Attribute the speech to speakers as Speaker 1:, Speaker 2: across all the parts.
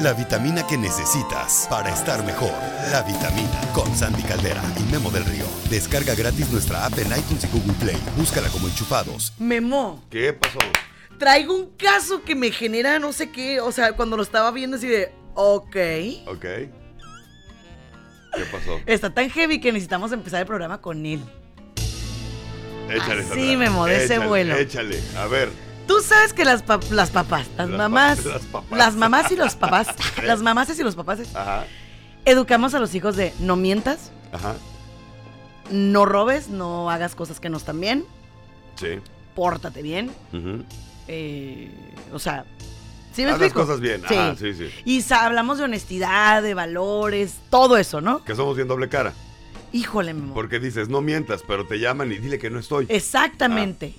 Speaker 1: la, vitamina que necesitas para estar mejor. La vitamina con Sandy Caldera y Memo del Río. Descarga gratis nuestra app en iTunes y Google Play. Búscala como enchufados.
Speaker 2: Memo,
Speaker 3: ¿Qué pasó?
Speaker 2: traigo un caso que me genera no sé qué. O sea, cuando lo estaba viendo así de, ok.
Speaker 3: Ok. ¿Qué pasó?
Speaker 2: Está tan heavy que necesitamos empezar el programa con él.
Speaker 3: Échale,
Speaker 2: Así,
Speaker 3: Sandra.
Speaker 2: Memo, de ese vuelo.
Speaker 3: Échale. A ver.
Speaker 2: Tú sabes que las, pap- las papás, las,
Speaker 3: Las
Speaker 2: mamás,
Speaker 3: pa- las papás.
Speaker 2: las mamás y los papás, las mamás y los papás,
Speaker 3: Ajá.
Speaker 2: educamos a los hijos de no mientas,
Speaker 3: Ajá.
Speaker 2: no robes, no hagas cosas que no están bien,
Speaker 3: Sí.
Speaker 2: pórtate bien,
Speaker 3: Ujú.
Speaker 2: eh, o sea, ¿sí me
Speaker 3: Haz las
Speaker 2: explico?
Speaker 3: cosas bien.
Speaker 2: Sí.
Speaker 3: Ajá, sí, sí.
Speaker 2: Y hablamos de honestidad, de valores, todo eso, ¿no?
Speaker 3: Que somos bien doble cara.
Speaker 2: Híjole, mi amor.
Speaker 3: Porque dices, no mientas, pero te llaman y dile que no estoy.
Speaker 2: Exactamente.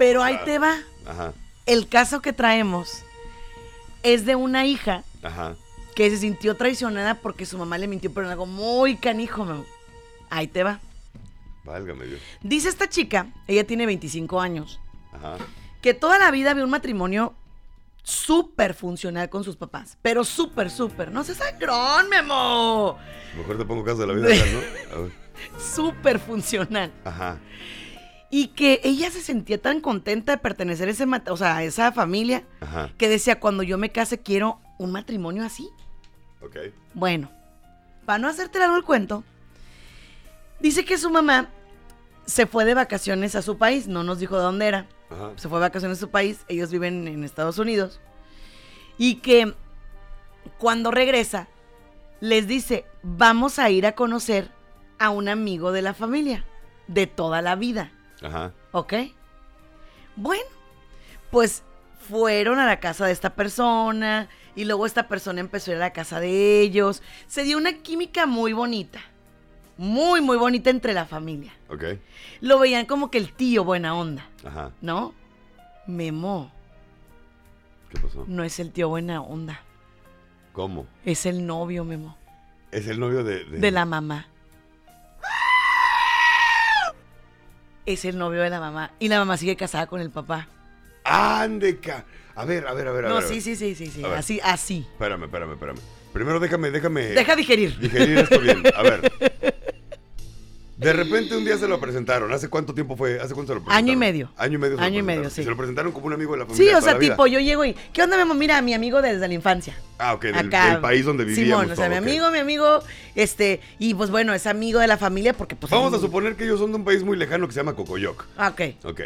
Speaker 2: Pero ahí
Speaker 3: Ah.
Speaker 2: te va.
Speaker 3: Ajá.
Speaker 2: El caso que traemos es de una hija
Speaker 3: Ajá.
Speaker 2: que se sintió traicionada porque su mamá le mintió por algo muy canijo. mi amor. Ahí te va.
Speaker 3: Válgame Dios.
Speaker 2: Dice esta chica, ella tiene 25 años,
Speaker 3: Ajá.
Speaker 2: que toda la vida vio un matrimonio súper funcional con sus papás. Pero súper, súper. No seas sangrón, Memo.
Speaker 3: Mejor te pongo caso de la vida ¿no?
Speaker 2: Súper funcional.
Speaker 3: Ajá.
Speaker 2: Y que ella se sentía tan contenta de pertenecer a, ese, o sea, a esa familia
Speaker 3: Ajá.
Speaker 2: que decía, cuando yo me case quiero un matrimonio así.
Speaker 3: Ok.
Speaker 2: Bueno, para no hacerte largo el cuento, dice que su mamá se fue de vacaciones a su país, no nos dijo de dónde era,
Speaker 3: Ajá.
Speaker 2: se fue de vacaciones a su país, ellos viven en Estados Unidos, y que cuando regresa les dice, vamos a ir a conocer a un amigo de la familia, de toda la vida.
Speaker 3: Ajá.
Speaker 2: ¿Ok? Bueno, pues fueron a la casa de esta persona y luego esta persona empezó a ir a la casa de ellos. Se dio una química muy bonita. Muy, muy bonita entre la familia.
Speaker 3: Ok.
Speaker 2: Lo veían como que el tío buena onda,
Speaker 3: Ajá.
Speaker 2: ¿no? Memo,
Speaker 3: ¿Qué pasó?
Speaker 2: no es el tío buena onda.
Speaker 3: ¿Cómo?
Speaker 2: Es el novio, Memo,
Speaker 3: Es el novio de... De,
Speaker 2: de la mamá. Es el novio de la mamá. Y la mamá sigue casada con el papá.
Speaker 3: ¡Andeca! A ver, a ver, a ver, a
Speaker 2: No,
Speaker 3: ver. a
Speaker 2: sí,
Speaker 3: ver.
Speaker 2: sí, sí, sí, sí.
Speaker 3: Ver.
Speaker 2: Así, así.
Speaker 3: Espérame, espérame, espérame. Primero déjame, déjame...
Speaker 2: Deja digerir.
Speaker 3: Digerir esto bien. A ver. De repente un día se lo presentaron. ¿Hace cuánto tiempo fue? ¿Hace cuánto se lo presentaron?
Speaker 2: Año y medio.
Speaker 3: Año y medio. se
Speaker 2: Año y medio, sí.
Speaker 3: Se lo presentaron como un amigo de la familia.
Speaker 2: Sí, o sea, tipo, yo llego y, ¿qué onda, mi amor? Mira, mi amigo desde la infancia.
Speaker 3: Ah, ok, del,
Speaker 2: Acá.
Speaker 3: del país donde vivíamos.
Speaker 2: Simón, o sea,
Speaker 3: todo,
Speaker 2: mi amigo, mi amigo, este, y pues bueno, es amigo de la familia porque pues...
Speaker 3: Vamos a suponer que ellos son de un país muy lejano que se llama Cocoyoc.
Speaker 2: Ah, ok,
Speaker 3: Ok.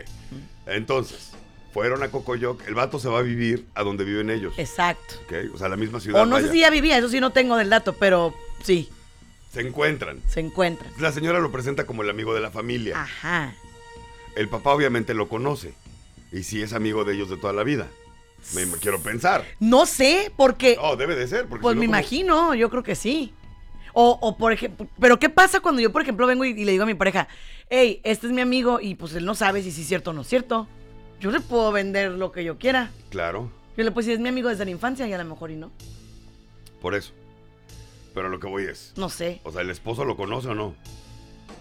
Speaker 3: Entonces, fueron a Cocoyoc. El vato se va a vivir a donde viven ellos.
Speaker 2: exacto.
Speaker 3: Ok. O sea, la misma ciudad.
Speaker 2: O no sé si ya vivía, eso sí no tengo del dato, pero sí,
Speaker 3: Se encuentran.
Speaker 2: se encuentran.
Speaker 3: La señora lo presenta como el amigo de la familia.
Speaker 2: Ajá.
Speaker 3: El papá obviamente lo conoce. Y sí es amigo de ellos de toda la vida. Me, me quiero pensar.
Speaker 2: No sé, porque...
Speaker 3: Oh, debe de ser. Porque
Speaker 2: Pues
Speaker 3: si no,
Speaker 2: me
Speaker 3: ¿cómo?
Speaker 2: imagino, yo creo que sí. O, o por ejemplo, pero ¿qué pasa cuando yo, por ejemplo, vengo y, y le digo a mi pareja, hey, este es mi amigo y pues él no sabe si sí es cierto o no es cierto? Yo le puedo vender lo que yo quiera.
Speaker 3: Claro,
Speaker 2: Yo le puedo decir, es mi amigo desde la infancia y a lo mejor y no.
Speaker 3: por eso. Pero lo que voy es.
Speaker 2: No sé.
Speaker 3: O sea, ¿el esposo lo conoce o no?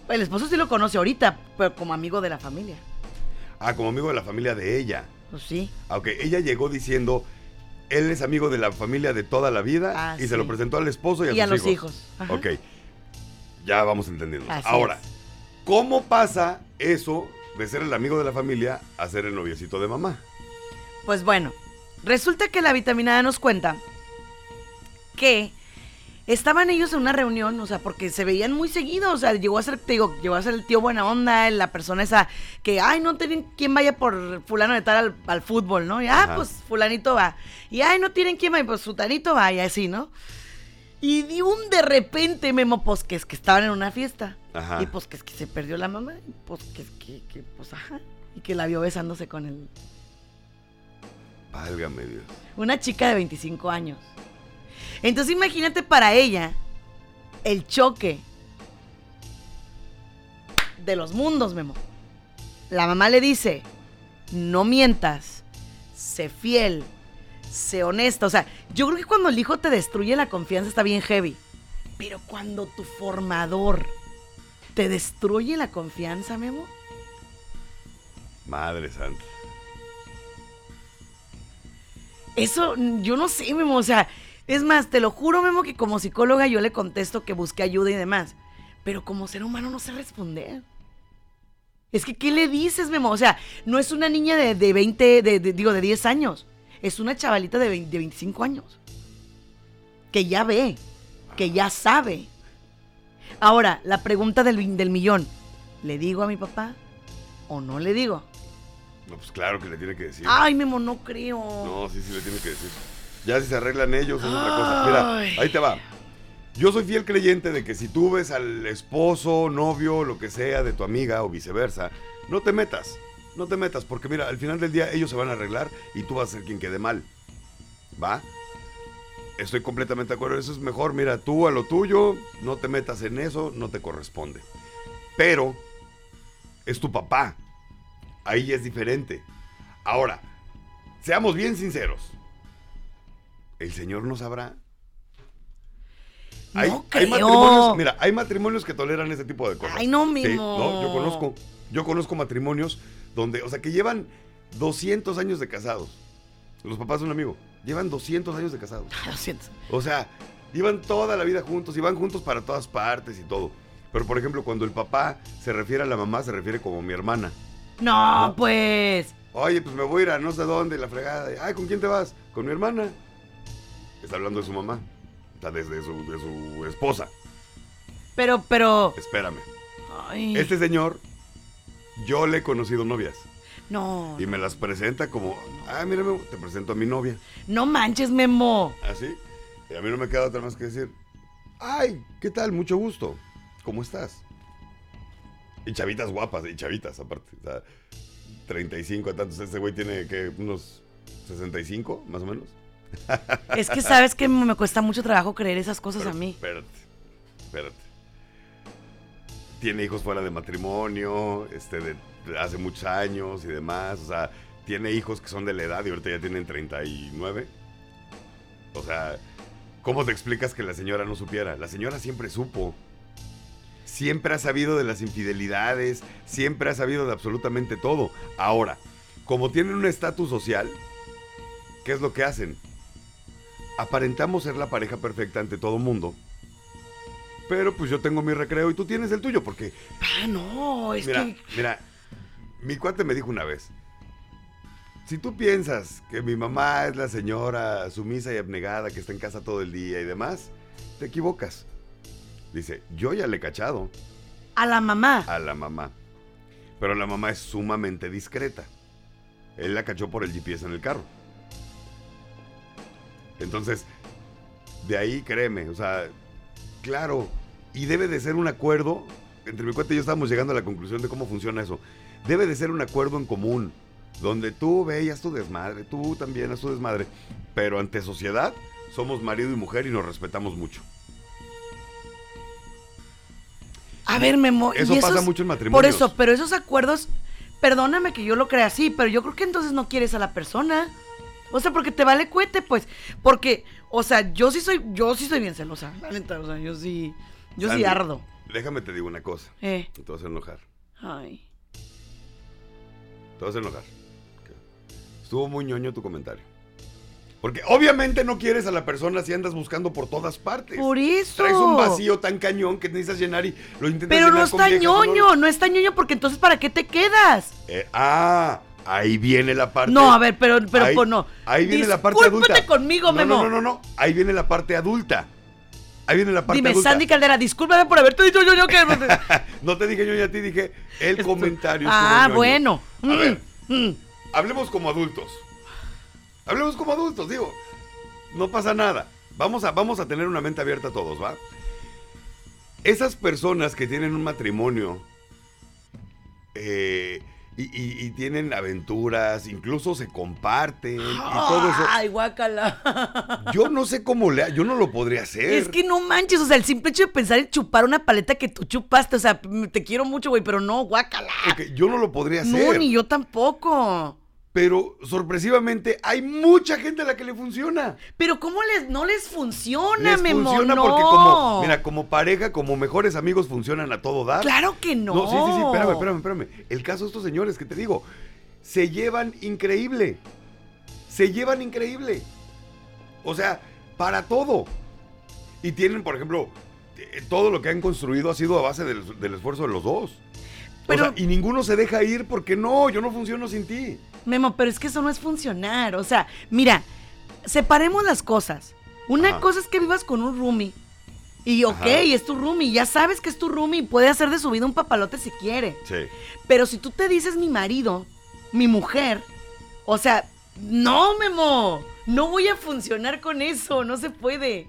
Speaker 2: El esposo sí lo conoce ahorita, pero como amigo de la familia.
Speaker 3: Ah, como amigo de la familia de ella.
Speaker 2: Pues sí.
Speaker 3: Aunque ella llegó diciendo, él es amigo de la familia de toda la vida
Speaker 2: Ah,
Speaker 3: y
Speaker 2: sí.
Speaker 3: se lo presentó al esposo y a,
Speaker 2: Y a
Speaker 3: sus
Speaker 2: los hijos. Ajá.
Speaker 3: Ok, ya vamos entendiendo.
Speaker 2: Así
Speaker 3: Ahora,
Speaker 2: es.
Speaker 3: ¿cómo pasa eso de ser el amigo de la familia a ser el noviecito de mamá?
Speaker 2: Pues bueno, resulta que la vitamina A nos cuenta que estaban ellos en una reunión, o sea, porque se veían muy seguido, o sea, llegó a ser, te digo, llegó a ser el tío buena onda, la persona esa que, ay, no tienen quien vaya por fulano de tal al, al fútbol, ¿no? Y, ah,
Speaker 3: Ajá.
Speaker 2: pues fulanito va. Y, ay, no tienen quien vaya, pues sutanito va, y así, ¿no? Y de un de repente, Memo, pues que es que estaban en una fiesta.
Speaker 3: Ajá.
Speaker 2: Y pues que es que se perdió la mamá, y pues que es que, que, pues ajá. Y que la vio besándose con el,
Speaker 3: Válgame Dios.
Speaker 2: una chica de 25 años. Entonces imagínate para ella el choque de los mundos, Memo. La mamá le dice, no mientas, sé fiel, sé honesta. O sea, yo creo que cuando el hijo te destruye la confianza está bien heavy. Pero cuando tu formador te destruye la confianza, Memo,
Speaker 3: Madre santa.
Speaker 2: Eso, yo no sé, Memo, o sea, Es más, te lo juro, Memo, que como psicóloga yo le contesto que busque ayuda y demás. Pero como ser humano no sé responder. Es que, ¿qué le dices, Memo? O sea, no es una niña de, de 20, de, de- digo, de 10 años. Es una chavalita de, 20 de 25 años. Que ya ve, que ya sabe. Ahora, la pregunta del, del millón. ¿Le digo a mi papá o no le digo?
Speaker 3: No, pues claro que le tiene que decir.
Speaker 2: Ay, Memo, no creo.
Speaker 3: No, sí, sí le tiene que decir. Ya si se arreglan ellos es otra cosa. Mira, ahí te va. Yo soy fiel creyente de que si tú ves al esposo, novio, lo que sea de tu amiga o viceversa, no te metas. No te metas, porque mira, al final del día ellos se van a arreglar y tú vas a ser quien quede mal. ¿Va? Estoy completamente de acuerdo. Eso es mejor. Mira, tú a lo tuyo, no te metas en eso, no te corresponde. Pero es tu papá. Ahí es diferente. Ahora, seamos bien sinceros. El Señor no sabrá.
Speaker 2: No creo.
Speaker 3: matrimonios, mira, hay matrimonios que toleran ese tipo de cosas.
Speaker 2: Ay, no,
Speaker 3: Sí,
Speaker 2: Mimo.
Speaker 3: no, yo conozco, yo conozco matrimonios donde, o sea, que llevan 200 años de casados. Los papás de un amigo, llevan 200 años de casados.
Speaker 2: Lo siento.
Speaker 3: O sea, iban toda la vida juntos, iban juntos para todas partes y todo. Pero, por ejemplo, cuando el papá se refiere a la mamá, se refiere como mi hermana.
Speaker 2: No,
Speaker 3: No.
Speaker 2: pues.
Speaker 3: Oye, pues me voy a ir a no sé dónde, la fregada. Ay, ¿con quién te vas? Con mi hermana. Está hablando de su mamá. O sea, desde su, de su esposa.
Speaker 2: Pero, pero.
Speaker 3: Espérame.
Speaker 2: Ay,
Speaker 3: Este señor, yo le he conocido novias.
Speaker 2: no.
Speaker 3: Y me las presenta como, ah, mírame, te presento a mi novia.
Speaker 2: No manches, Memo.
Speaker 3: Así. Y a mí no me queda otra más que decir, ay, ¿qué tal? Mucho gusto. ¿Cómo estás? Y chavitas guapas, y chavitas aparte. O sea, 35 a tantos. Este güey tiene que unos 65, más o menos.
Speaker 2: Es que sabes que me cuesta mucho trabajo creer esas cosas
Speaker 3: Pero
Speaker 2: a mí.
Speaker 3: Espérate, espérate. Tiene hijos fuera de matrimonio, este, de, de hace muchos años y demás. O sea, tiene hijos que son de la edad y ahorita ya tienen 39. O sea, ¿cómo te explicas que la señora no supiera? La señora siempre supo. Siempre ha sabido de las infidelidades, siempre ha sabido de absolutamente todo. Ahora, como tienen un estatus social, ¿qué es lo que hacen? Aparentamos ser la pareja perfecta ante todo mundo. Pero pues yo tengo mi recreo y tú tienes el tuyo, porque
Speaker 2: Ah, no, es
Speaker 3: mira,
Speaker 2: que.
Speaker 3: mira, mi cuate me dijo una vez, si tú piensas que mi mamá es la señora sumisa y abnegada que está en casa todo el día y demás, te equivocas. Dice, yo ya le he cachado
Speaker 2: A la mamá.
Speaker 3: a la mamá, pero la mamá es sumamente discreta. Él la cachó por el GPS en el carro. Entonces, de ahí créeme, o sea, claro, y debe de ser un acuerdo, entre mi cuate y yo estábamos llegando a la conclusión de cómo funciona eso. Debe de ser un acuerdo en común, donde tú veas tu desmadre, tú también haz tu desmadre, pero ante sociedad somos marido y mujer y nos respetamos mucho.
Speaker 2: A ver, Memo. ¿y
Speaker 3: Eso pasa mucho en
Speaker 2: Por
Speaker 3: matrimonios.
Speaker 2: eso, pero esos acuerdos. Perdóname que yo lo crea así, pero yo creo que entonces no quieres a la persona. O sea, porque te vale cuete, pues. Porque, o sea, yo sí soy, yo sí soy bien celosa, la neta. O sea, yo sí, yo sí ardo.
Speaker 3: Déjame te digo una cosa,
Speaker 2: Eh.
Speaker 3: te vas a enojar.
Speaker 2: Ay.
Speaker 3: Te vas a enojar. Estuvo muy ñoño tu comentario. Porque obviamente no quieres a la persona si andas buscando por todas partes.
Speaker 2: Por eso.
Speaker 3: Traes un vacío tan cañón que necesitas llenar y lo intentas
Speaker 2: Pero no
Speaker 3: llenar con
Speaker 2: está
Speaker 3: viejas y no-
Speaker 2: ñoño, no está ñoño porque entonces ¿para qué te quedas?
Speaker 3: Eh, ah, ahí viene la parte.
Speaker 2: No, a ver, pero, pero
Speaker 3: ahí,
Speaker 2: pues no.
Speaker 3: Ahí viene la parte adulta.
Speaker 2: conmigo,
Speaker 3: no,
Speaker 2: Memo.
Speaker 3: No, no, no, no. Ahí viene la parte adulta. Ahí viene la parte
Speaker 2: Dime,
Speaker 3: adulta.
Speaker 2: Sandy Caldera, discúlpame por haberte dicho yo, yo que...
Speaker 3: No te dije yo a ti, dije el
Speaker 2: Esto-
Speaker 3: comentario.
Speaker 2: Ah, bueno.
Speaker 3: A
Speaker 2: Mm,
Speaker 3: ver,
Speaker 2: mm.
Speaker 3: hablemos como adultos. Hablemos como adultos, digo. No pasa nada. Vamos a, vamos a tener una mente abierta todos, ¿va? Esas personas que tienen un matrimonio eh, y, y- y tienen aventuras, incluso se comparten y todo eso.
Speaker 2: Ay, guácala.
Speaker 3: Yo no sé cómo le... Yo no lo podría hacer.
Speaker 2: Es que no manches, o sea, el simple hecho de pensar en chupar una paleta que tú chupaste, o sea, te quiero mucho, güey, pero no, guácala.
Speaker 3: Yo no lo podría hacer.
Speaker 2: No, ni yo tampoco.
Speaker 3: Pero sorpresivamente hay mucha gente a la que le funciona.
Speaker 2: Pero ¿cómo les, no les funciona,
Speaker 3: Les
Speaker 2: Memo?
Speaker 3: funciona
Speaker 2: no.
Speaker 3: porque como, mira, como pareja, como mejores amigos funcionan a todo dar.
Speaker 2: Claro que no.
Speaker 3: No, sí, sí, sí, espérame, espérame, espérame. El caso de estos señores que te digo, se llevan increíble. Se llevan increíble. O sea, para todo. Y tienen, por ejemplo, eh, todo lo que han construido ha sido a base del, del esfuerzo de los dos.
Speaker 2: Pero-
Speaker 3: O sea, y ninguno se deja ir porque no, yo no funciono sin ti.
Speaker 2: Memo, pero es que eso no es funcionar. O sea, mira, separemos las cosas. Una
Speaker 3: Ajá.
Speaker 2: cosa es que vivas con un roomie. Y ok,
Speaker 3: Ajá.
Speaker 2: es tu roomie, ya sabes que es tu roomie puede hacer de su vida un papalote si quiere.
Speaker 3: Sí.
Speaker 2: Pero si tú te dices mi marido, mi mujer, o sea, no, Memo, no voy a funcionar con eso, no se puede.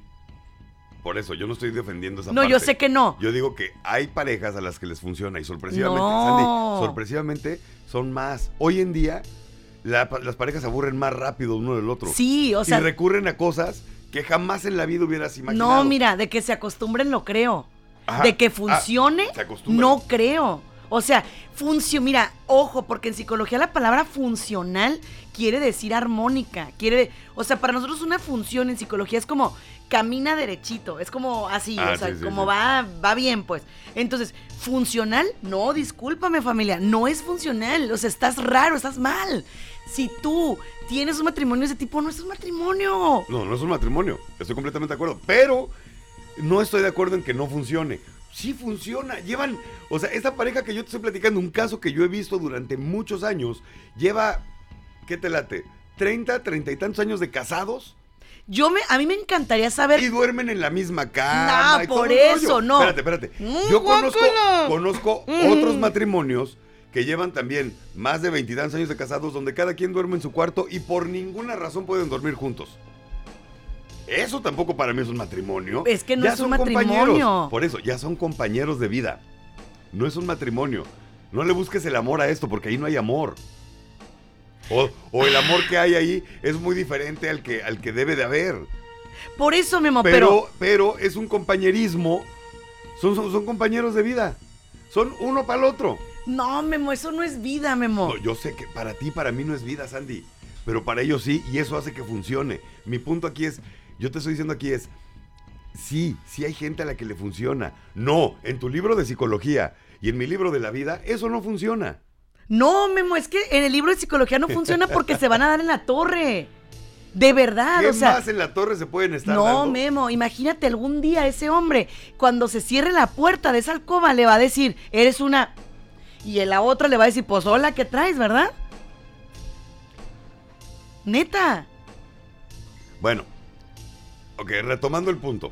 Speaker 3: Por eso, yo no estoy defendiendo esa
Speaker 2: No,
Speaker 3: parte.
Speaker 2: yo sé que no.
Speaker 3: Yo digo que hay parejas a las que les funciona y sorpresivamente,
Speaker 2: No.
Speaker 3: Sandy, sorpresivamente son más. Hoy en día, la- las parejas se aburren más rápido uno del otro.
Speaker 2: Sí, o sea,
Speaker 3: y recurren a cosas que jamás en la vida hubieras imaginado.
Speaker 2: no, mira, de que se acostumbren lo creo.
Speaker 3: Ajá.
Speaker 2: De que
Speaker 3: Ah,
Speaker 2: funcione, no creo. O sea, funcio, mira, ojo, porque en psicología la palabra funcional quiere decir armónica, quiere, o sea, para nosotros una función en psicología es como camina derechito, es como así,
Speaker 3: Ah,
Speaker 2: o sea,
Speaker 3: sí, sí,
Speaker 2: como
Speaker 3: sí.
Speaker 2: va va bien, pues. Entonces, funcional, no, discúlpame familia, no es funcional, o sea, estás raro, estás mal. Si tú tienes un matrimonio de ese tipo, no es un matrimonio.
Speaker 3: No, no es un matrimonio. Estoy completamente de acuerdo. Pero no estoy de acuerdo en que no funcione. Sí funciona. Llevan, o sea, esta pareja que yo te estoy platicando, un caso que yo he visto durante muchos años, lleva, ¿qué te late? 30, 30 y tantos años de casados
Speaker 2: Yo me, a mí me encantaría saber
Speaker 3: y duermen en la misma cama. Y todo
Speaker 2: por eso, no.
Speaker 3: Espérate, espérate.
Speaker 2: Mm,
Speaker 3: Yo conozco, conozco
Speaker 2: Mm.
Speaker 3: otros matrimonios que llevan también más de 20 y tantos años de casados donde cada quien duerme en su cuarto y por ninguna razón pueden dormir juntos. Eso tampoco para mí es un matrimonio.
Speaker 2: Es que no
Speaker 3: Ya
Speaker 2: es un
Speaker 3: son compañeros.
Speaker 2: matrimonio.
Speaker 3: Por eso, ya son compañeros de vida. No es un matrimonio. No le busques el amor a esto porque ahí no hay amor. O, o el amor que hay ahí es muy diferente al que, al que debe de haber.
Speaker 2: Por eso, Memo,
Speaker 3: Pero,
Speaker 2: pero,
Speaker 3: pero es un compañerismo. Son, son, son compañeros de vida. Son uno para el otro.
Speaker 2: no, Memo, eso no es vida, Memo.
Speaker 3: No, yo sé que para ti, para mí no es vida, Sandy. Pero para ellos sí, y eso hace que funcione. Mi punto aquí es, yo te estoy diciendo aquí es, sí, sí hay gente a la que le funciona. No, en tu libro de psicología y en mi libro de la vida, eso no funciona.
Speaker 2: No, Memo, es que en el libro de psicología no funciona porque se van a dar en la torre. De verdad,
Speaker 3: ¿Qué
Speaker 2: o sea.
Speaker 3: más en la torre se pueden estar
Speaker 2: No,
Speaker 3: dando?
Speaker 2: Memo, imagínate algún día ese hombre, cuando se cierre la puerta de esa alcoba, le va a decir, eres una. Y en la otra le va a decir, pues hola, ¿qué traes, verdad? Neta.
Speaker 3: Bueno, ok, retomando el punto.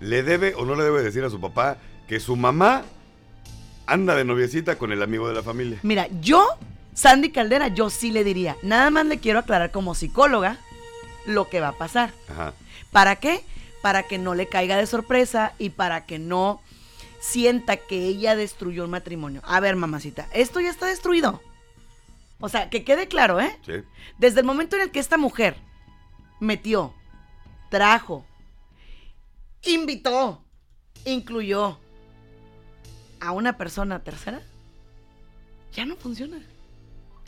Speaker 3: ¿Le debe o no le debe decir a su papá que su mamá anda de noviecita con el amigo de la familia?
Speaker 2: Mira, yo, Sandy Caldera, yo sí le diría. Nada más le quiero aclarar como psicóloga lo que va a pasar.
Speaker 3: Ajá.
Speaker 2: ¿Para qué? Para que no le caiga de sorpresa y para que no sienta que ella destruyó un matrimonio. A ver, mamacita, esto ya está destruido. O sea, que quede claro, ¿eh?
Speaker 3: Sí.
Speaker 2: Desde el momento en el que esta mujer metió, trajo, invitó, incluyó a una persona tercera, ya no funciona.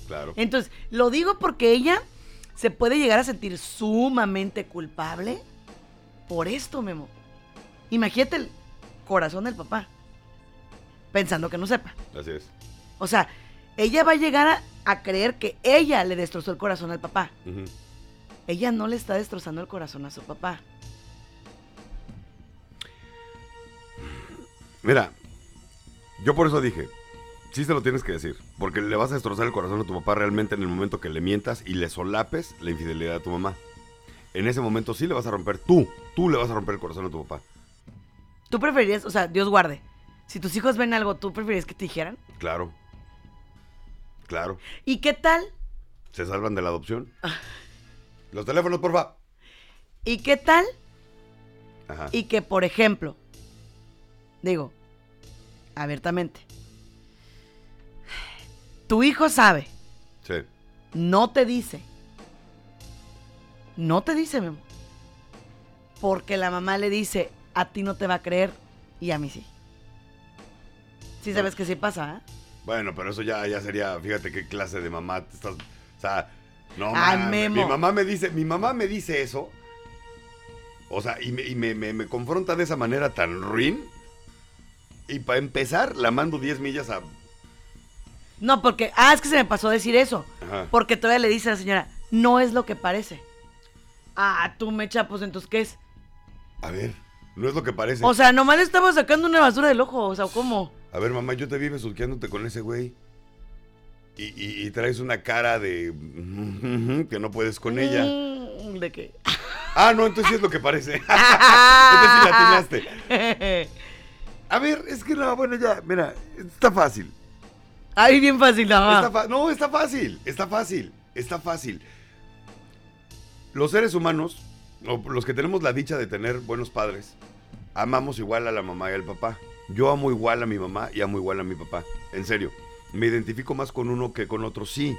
Speaker 3: Claro.
Speaker 2: Entonces, lo digo porque ella se puede llegar a sentir sumamente culpable por esto, Memo. Imagínate el corazón del papá, pensando que no sepa.
Speaker 3: Así es.
Speaker 2: O sea, ella va a llegar a, a creer que ella le destrozó el corazón al papá. Ella no le está destrozando el corazón a su papá.
Speaker 3: Mira, yo por eso dije, sí se lo tienes que decir, porque le vas a destrozar el corazón a tu papá realmente en el momento que le mientas y le solapes la infidelidad a tu mamá. En ese momento sí le vas a romper, tú, tú le vas a romper el corazón a tu papá.
Speaker 2: ¿Tú preferirías, o sea, Dios guarde, si tus hijos ven algo, ¿tú preferirías que te dijeran?
Speaker 3: Claro. Claro.
Speaker 2: ¿Y qué tal?
Speaker 3: ¿Se salvan de la adopción? Los teléfonos, porfa.
Speaker 2: ¿Y qué tal?
Speaker 3: Ajá.
Speaker 2: Y que, por ejemplo, digo, abiertamente, tu hijo sabe,
Speaker 3: Sí.
Speaker 2: no te dice, no te dice, Memo, porque la mamá le dice, a ti no te va a creer y a mí sí. Sí sabes que sí pasa, ¿eh?
Speaker 3: Bueno, pero eso ya, ya sería, fíjate qué clase de mamá te estás. O sea, no
Speaker 2: Ay, Memo.
Speaker 3: Mi mamá me dice, mi mamá me dice eso. O sea, y me, y me, me- me confronta de esa manera tan ruin. Y para empezar, la mando 10 millas a.
Speaker 2: No, porque, ah, es que se me pasó decir eso,
Speaker 3: Ajá.
Speaker 2: porque todavía le dice a la señora, no es lo que parece. Ah, tú, Mecha, pues entonces, ¿qué es?
Speaker 3: A ver, no es lo que parece.
Speaker 2: O sea, nomás le estaba sacando una basura del ojo, o sea, ¿cómo?
Speaker 3: A ver, mamá, yo te vi besuqueándote con ese güey. Y, y- y traes una cara de... que no puedes con ella.
Speaker 2: Mm, ¿De qué?
Speaker 3: Ah, no, entonces sí es lo que parece. entonces sí la atinaste. A ver, es que no, bueno, ya, mira, está fácil.
Speaker 2: Ay, bien fácil.
Speaker 3: Está fa- no, está fácil, está fácil, está fácil. Los seres humanos, o los que tenemos la dicha de tener buenos padres, amamos igual a la mamá y al papá. Yo amo igual a mi mamá y amo igual a mi papá. En serio, me identifico más con uno que con otro, sí.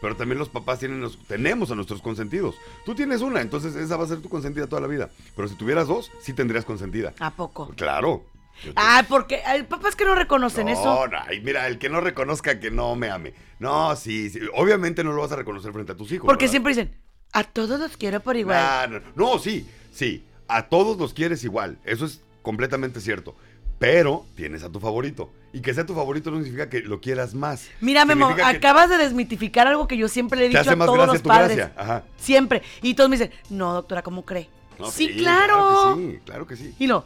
Speaker 3: Pero también los papás tienen los- tenemos a nuestros consentidos. Tú tienes una, entonces esa va a ser tu consentida toda la vida. Pero si tuvieras dos, sí tendrías consentida.
Speaker 2: ¿A poco?
Speaker 3: Claro.
Speaker 2: Ah, porque hay papás que no reconocen
Speaker 3: no,
Speaker 2: eso.
Speaker 3: no, mira, el que no reconozca que no me ame. No, sí, sí. Obviamente no lo vas a reconocer frente a tus hijos.
Speaker 2: Porque
Speaker 3: ¿verdad?
Speaker 2: siempre dicen, a todos los quiero por igual.
Speaker 3: Nah, no, no, sí, sí. A todos los quieres igual. Eso es completamente cierto. Pero tienes a tu favorito. Y que sea tu favorito no significa que lo quieras más.
Speaker 2: Mira, Memo, acabas de desmitificar algo que yo siempre le he dicho
Speaker 3: hace
Speaker 2: a
Speaker 3: más
Speaker 2: todos los
Speaker 3: tu
Speaker 2: padres.
Speaker 3: Ajá.
Speaker 2: Siempre. Y todos me dicen, no, doctora, ¿cómo cree?
Speaker 3: No,
Speaker 2: sí, claro.
Speaker 3: Claro que sí, claro que sí.
Speaker 2: Y no,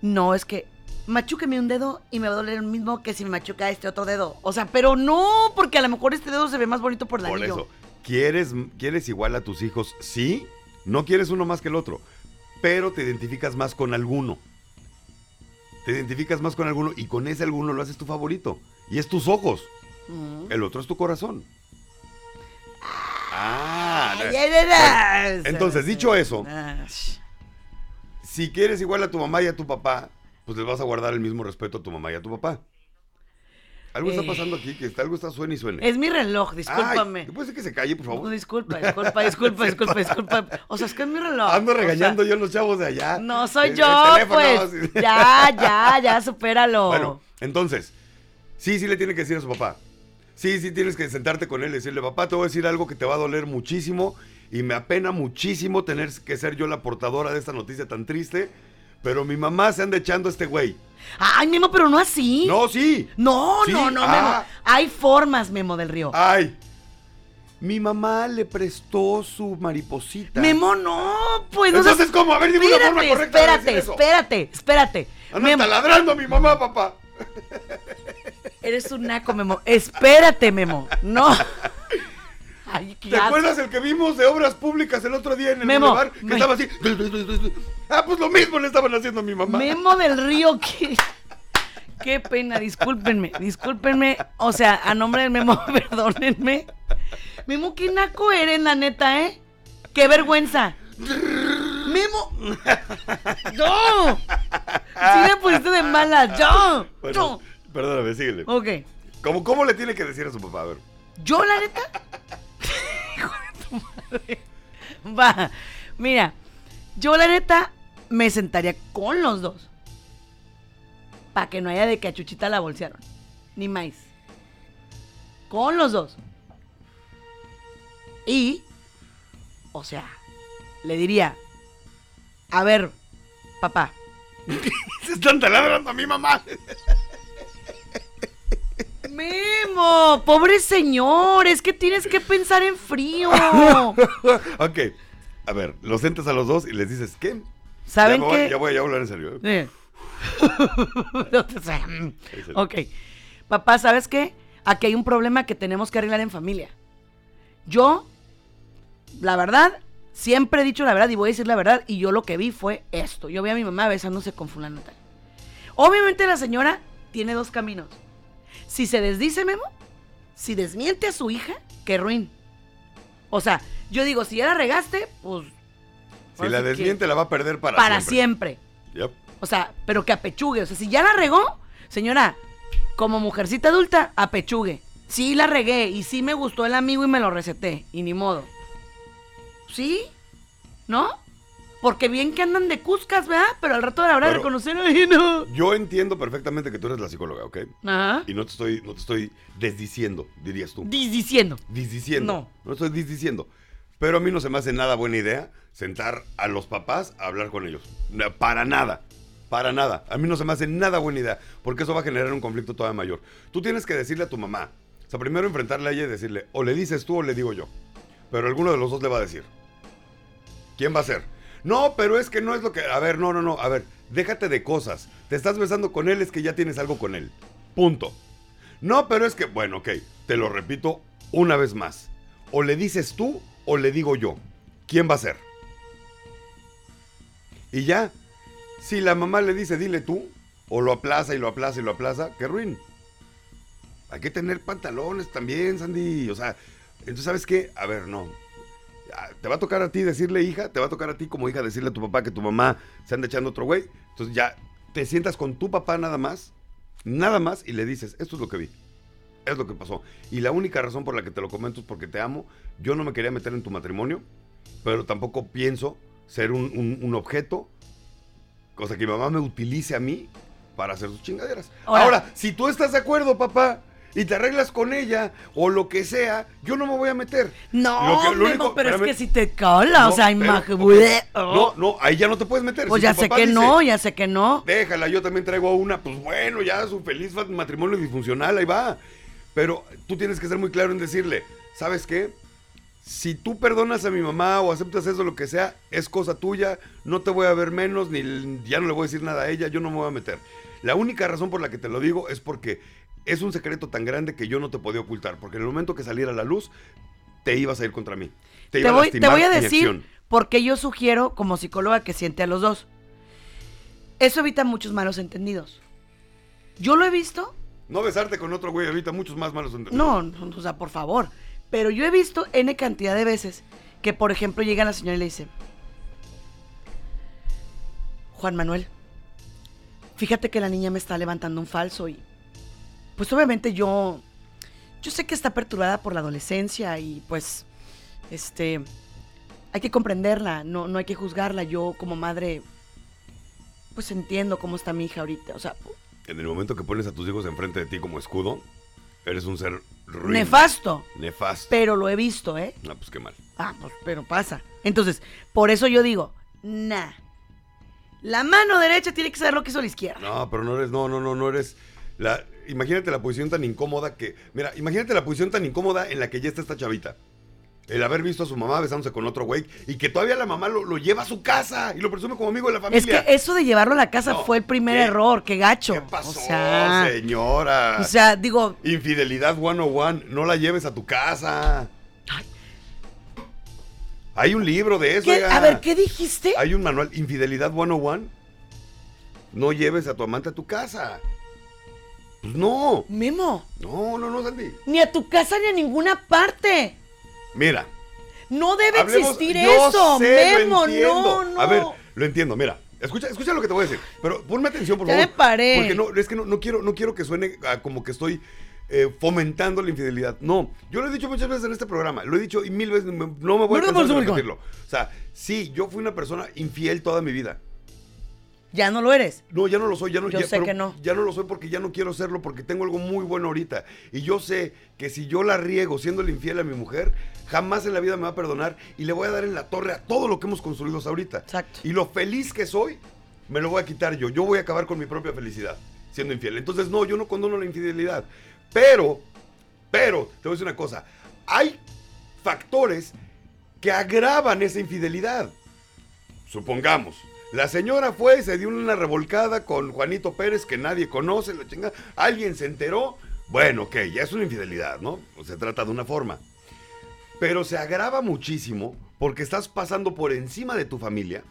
Speaker 2: no, es que machúqueme un dedo y me va a doler el mismo que si me machuca este otro dedo. O sea, pero no, porque a lo mejor este dedo se ve más bonito por el
Speaker 3: Por
Speaker 2: anillo.
Speaker 3: eso, ¿quieres, ¿quieres igual a tus hijos? Sí. No quieres uno más que el otro. Pero te identificas más con alguno. Te identificas más con alguno y con ese alguno lo haces tu favorito. Y es tus ojos.
Speaker 2: Mm.
Speaker 3: El otro es tu corazón. Ah,
Speaker 2: Ay, ay.
Speaker 3: Bueno, entonces, dicho eso, si quieres igual a tu mamá y a tu papá, pues les vas a guardar el mismo respeto a tu mamá y a tu papá. Algo está
Speaker 2: Eh.
Speaker 3: pasando aquí, que está- algo está suene y suene.
Speaker 2: Es mi reloj, discúlpame.
Speaker 3: Ay, ¿Puede ser que se calle, por
Speaker 2: No,
Speaker 3: favor?
Speaker 2: disculpa, disculpa, disculpa, disculpa, disculpa. O sea, es que es mi reloj.
Speaker 3: Ando
Speaker 2: O sea,
Speaker 3: regañando yo a los chavos de allá.
Speaker 2: no soy
Speaker 3: El-
Speaker 2: yo,
Speaker 3: el
Speaker 2: pues. Ya, ya, ya, supéralo.
Speaker 3: Bueno, entonces, sí, sí le tiene que decir a su papá. Sí, sí tienes que sentarte con él y decirle, papá, te voy a decir algo que te va a doler muchísimo y me apena muchísimo tener que ser yo la portadora de esta noticia tan triste, pero mi mamá se anda echando a este güey.
Speaker 2: Ay, Memo, pero no así.
Speaker 3: No, sí.
Speaker 2: No,
Speaker 3: Sí,
Speaker 2: no, no,
Speaker 3: ah.
Speaker 2: Memo. Hay formas, Memo del Río.
Speaker 3: Ay, mi mamá le prestó su mariposita.
Speaker 2: Memo, no, pues no
Speaker 3: Entonces,
Speaker 2: seas-
Speaker 3: ¿cómo? A ver, dime una forma
Speaker 2: Espérate,
Speaker 3: correcta de
Speaker 2: espérate,
Speaker 3: decir eso.
Speaker 2: espérate, espérate.
Speaker 3: Anda
Speaker 2: Memo,
Speaker 3: taladrando a mi mamá, papá.
Speaker 2: eres un naco, Memo. Espérate, Memo. No.
Speaker 3: ¿Te acuerdas el que vimos de obras públicas el otro día en el
Speaker 2: Memo,
Speaker 3: boulevard? Que
Speaker 2: me-
Speaker 3: estaba así. Ah, pues lo mismo le estaban haciendo a mi mamá.
Speaker 2: Memo del Río, qué, qué pena, discúlpenme, discúlpenme. O sea, a nombre del Memo, perdónenme. Memo, qué naco eres, la neta, ¿eh? Qué vergüenza. Memo. ¡Yo! Sí me pusiste de mala, yo.
Speaker 3: Bueno,
Speaker 2: Yo.
Speaker 3: perdóname, síguele.
Speaker 2: Ok.
Speaker 3: ¿Cómo, ¿Cómo le tiene que decir a su papá? A ver.
Speaker 2: Yo, la neta. Va. Mira, yo, la neta, me sentaría con los dos. Para que no haya de que Chuchita la bolsearon. Ni más. Con los dos. Y, o sea, le diría: A ver, papá.
Speaker 3: Se están taladrando a mi mamá.
Speaker 2: Memo, pobre señor, es que tienes que pensar en frío.
Speaker 3: ok. A ver, los sentas a los dos y les dices, ¿qué?
Speaker 2: ¿Saben
Speaker 3: ya voy-
Speaker 2: qué?
Speaker 3: Ya voy a hablar en serio. ¿eh?
Speaker 2: Ok. Papá, ¿sabes qué? Aquí hay un problema que tenemos que arreglar en familia. Yo, la verdad, siempre he dicho la verdad y voy a decir la verdad. Y yo lo que vi fue esto. Yo vi a mi mamá besándose con fulano tal. Obviamente la señora tiene dos caminos. Si se desdice, Memo, si desmiente a su hija, qué ruin. O sea, yo digo, si ya la regaste, pues...
Speaker 3: Si la
Speaker 2: que
Speaker 3: desmiente, la va a perder para,
Speaker 2: para
Speaker 3: siempre.
Speaker 2: siempre.
Speaker 3: Yep.
Speaker 2: O sea, pero que apechugue. O sea, si ya la regó, señora, como mujercita adulta, apechugue. Sí la regué y sí me gustó el amigo y me lo receté. Y ni modo. ¿Sí? ¿No? Porque bien que andan de cuscas, ¿verdad? Pero al rato de la hora de reconocer, ay, no.
Speaker 3: Yo entiendo perfectamente que tú eres la psicóloga, ¿ok?
Speaker 2: Ajá.
Speaker 3: Y no te estoy, no te estoy desdiciendo, dirías tú.
Speaker 2: Dis- diciendo.
Speaker 3: Disdiciendo.
Speaker 2: No.
Speaker 3: No estoy disdiciendo. Pero a mí no se me hace nada buena idea sentar a los papás a hablar con ellos. Para nada. Para nada. A mí no se me hace nada buena idea. Porque eso va a generar un conflicto todavía mayor. Tú tienes que decirle a tu mamá. O sea, primero enfrentarle a ella y decirle, o le dices tú o le digo yo. Pero alguno de los dos le va a decir. ¿Quién va a ser? No, pero es que no es lo que... A ver, no, no, no. A ver, déjate de cosas. Te estás besando con él, es que ya tienes algo con él. Punto. No, pero es que... Bueno, ok. Te lo repito una vez más. O le dices tú o le digo yo. ¿Quién va a ser? Y ya. Si la mamá le dice, dile tú, o lo aplaza y lo aplaza y lo aplaza, qué ruin. Hay que tener pantalones también, Sandy. O sea, entonces, ¿sabes qué? A ver, no. Te va a tocar a ti decirle hija, te va a tocar a ti como hija decirle a tu papá que tu mamá se anda echando otro güey. Entonces ya te sientas con tu papá nada más, nada más, y le dices, esto es lo que vi. Es lo que pasó. Y la única razón por la que te lo comento es porque te amo. Yo no me quería meter en tu matrimonio, pero tampoco pienso ser un, un- un objeto, cosa que mi mamá me utilice a mí para hacer sus chingaderas.
Speaker 2: Ahora-
Speaker 3: Ahora, si tú estás de acuerdo, papá, y te arreglas con ella, o lo que sea, yo no me voy a meter.
Speaker 2: No,
Speaker 3: Lo que- lo
Speaker 2: Memo,
Speaker 3: único-
Speaker 2: pero
Speaker 3: espérame.
Speaker 2: es que si te cala, o
Speaker 3: No,
Speaker 2: sea,
Speaker 3: pero-
Speaker 2: imagen.
Speaker 3: ok. No, no, ahí ya no te puedes meter.
Speaker 2: Pues
Speaker 3: Si
Speaker 2: ya sé que
Speaker 3: dice,
Speaker 2: no, ya sé que no.
Speaker 3: Déjala, yo también traigo una, pues bueno, ya su feliz matrimonio disfuncional, ahí va. Pero tú tienes que ser muy claro en decirle, ¿sabes qué? Si tú perdonas a mi mamá o aceptas eso, lo que sea, es cosa tuya, no te voy a ver menos, ni ya no le voy a decir nada a ella, yo no me voy a meter. La única razón por la que te lo digo es porque es un secreto tan grande que yo no te podía ocultar, porque en el momento que saliera a la luz, te ibas a ir contra mí. Te,
Speaker 2: Te voy, te
Speaker 3: lastimar
Speaker 2: voy a decir
Speaker 3: acción.
Speaker 2: por qué yo sugiero como psicóloga que siente a los dos. Eso evita muchos malos entendidos. Yo lo he visto
Speaker 3: No besarte con otro güey evita muchos más malos entendidos.
Speaker 2: No, no, o sea, por favor. Pero yo he visto N cantidad de veces que, por ejemplo, llega la señora y le dice, Juan Manuel, fíjate que la niña me está levantando un falso y, pues obviamente yo, yo sé que está perturbada por la adolescencia y pues, este, hay que comprenderla, no, no hay que juzgarla. Yo como madre, pues entiendo cómo está mi hija ahorita, o sea,
Speaker 3: En el momento que pones a tus hijos enfrente de ti como escudo, eres un ser ruin.
Speaker 2: nefasto,
Speaker 3: Nefasto.
Speaker 2: pero lo he visto, ¿eh?
Speaker 3: Ah, pues qué mal.
Speaker 2: Ah, pues, pero pasa. Entonces, por eso yo digo, nah. La mano derecha tiene que saber lo que hizo la izquierda.
Speaker 3: No, pero no eres, no, no, no, no eres. La, imagínate la posición tan incómoda que. Mira, imagínate la posición tan incómoda en la que ya está esta chavita. El haber visto a su mamá besándose con otro güey y que todavía la mamá lo, lo lleva a su casa y lo presume como amigo de la
Speaker 2: Es
Speaker 3: familia.
Speaker 2: que eso de llevarlo a la casa
Speaker 3: No,
Speaker 2: fue el primer
Speaker 3: ¿qué?
Speaker 2: error, qué gacho.
Speaker 3: ¿Qué pasó,
Speaker 2: o sea,
Speaker 3: señora?
Speaker 2: o sea, digo,
Speaker 3: Infidelidad 101, no la lleves a tu casa.
Speaker 2: Ay.
Speaker 3: Hay un libro de eso.
Speaker 2: ¿qué-
Speaker 3: oiga.
Speaker 2: a ver, ¿qué dijiste?
Speaker 3: Hay un manual, Infidelidad 101. No lleves a tu amante a tu casa. Pues no.
Speaker 2: Memo,
Speaker 3: No, no, no, Sandy.
Speaker 2: ni a tu casa ni a ninguna parte.
Speaker 3: Mira.
Speaker 2: No debe
Speaker 3: hablemos-
Speaker 2: existir
Speaker 3: yo
Speaker 2: eso,
Speaker 3: sé,
Speaker 2: Memo, no, no.
Speaker 3: A ver, lo entiendo, mira. Escucha, escucha lo que te voy a decir. Pero ponme atención, por
Speaker 2: Ya
Speaker 3: favor.
Speaker 2: me paré.
Speaker 3: Porque no, es que no, no quiero, no quiero que suene a como que estoy eh, fomentando la infidelidad. No, yo lo he dicho muchas veces en este programa. Lo he dicho y mil veces, me- no me voy a
Speaker 2: No, supuesto.
Speaker 3: repetirlo. O sea, sí, yo fui una persona infiel toda mi vida.
Speaker 2: Ya no lo eres.
Speaker 3: No, ya no lo soy, ya no
Speaker 2: Yo
Speaker 3: ya-
Speaker 2: sé
Speaker 3: pero
Speaker 2: que no.
Speaker 3: Ya no lo soy porque ya no quiero serlo porque tengo algo muy bueno ahorita. Y yo sé que si yo la riego siendo infiel a mi mujer, jamás en la vida me va a perdonar y le voy a dar en la torre a todo lo que hemos construido hasta ahorita.
Speaker 2: Exacto.
Speaker 3: Y lo feliz que soy, me lo voy a quitar yo. Yo voy a acabar con mi propia felicidad siendo infiel. Entonces, no, yo no condono la infidelidad. Pero, pero, te voy a decir una cosa. Hay factores que agravan esa infidelidad. Supongamos, la señora fue y se dio una revolcada con Juanito Pérez que nadie conoce, la chingada. Alguien se enteró. Bueno, ok, ya es una infidelidad, ¿no? Se trata de una forma. Pero se agrava muchísimo porque estás pasando por encima de tu familia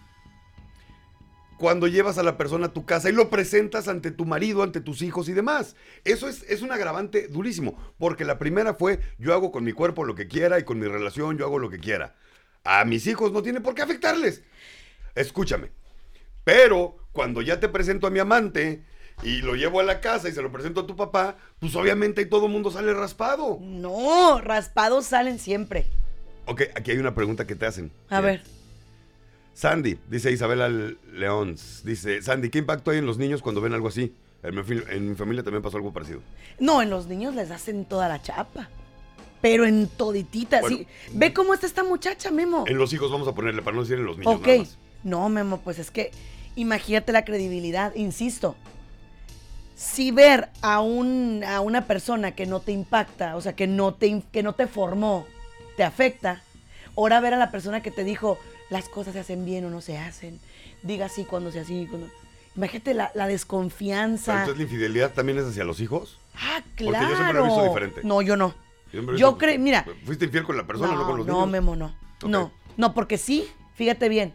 Speaker 3: cuando llevas a la persona a tu casa y lo presentas ante tu marido, ante tus hijos y demás. Eso es, es un agravante durísimo, porque la primera fue yo hago con mi cuerpo lo que quiera y con mi relación yo hago lo que quiera. A mis hijos no tiene por qué afectarles. Escúchame. Pero cuando ya te presento a mi amante y lo llevo a la casa y se lo presento a tu papá, pues obviamente todo el mundo sale raspado.
Speaker 2: No, raspados salen siempre.
Speaker 3: Ok, aquí hay una pregunta que te hacen.
Speaker 2: A ver.
Speaker 3: Sandy, dice Isabela León, dice, Sandy, ¿qué impacto hay en los niños cuando ven algo así? En mi, fil- en mi familia también pasó algo parecido.
Speaker 2: No, en los niños les hacen toda la chapa. Pero en toditita,
Speaker 3: Bueno.
Speaker 2: sí. Ve cómo está esta muchacha, Memo.
Speaker 3: En los hijos vamos a ponerle, para no decir en los niños
Speaker 2: ok.
Speaker 3: nada más.
Speaker 2: No, Memo, pues es que imagínate la credibilidad, insisto. Si ver a, un, a una persona que no te impacta, o sea, que no te, que no te formó, te afecta, ahora ver a la persona que te dijo, las cosas se hacen bien o no se hacen. Diga sí cuando sea así. Cuando... Imagínate la, la desconfianza.
Speaker 3: Entonces, ¿la infidelidad también es hacia los hijos?
Speaker 2: Ah,
Speaker 3: Porque
Speaker 2: claro.
Speaker 3: yo siempre lo he visto diferente.
Speaker 2: No, yo no. Yo
Speaker 3: visto-
Speaker 2: creo, mira.
Speaker 3: Fuiste infiel con la persona, no, con los
Speaker 2: no,
Speaker 3: niños.
Speaker 2: Memo, no. No, no, porque sí, fíjate bien.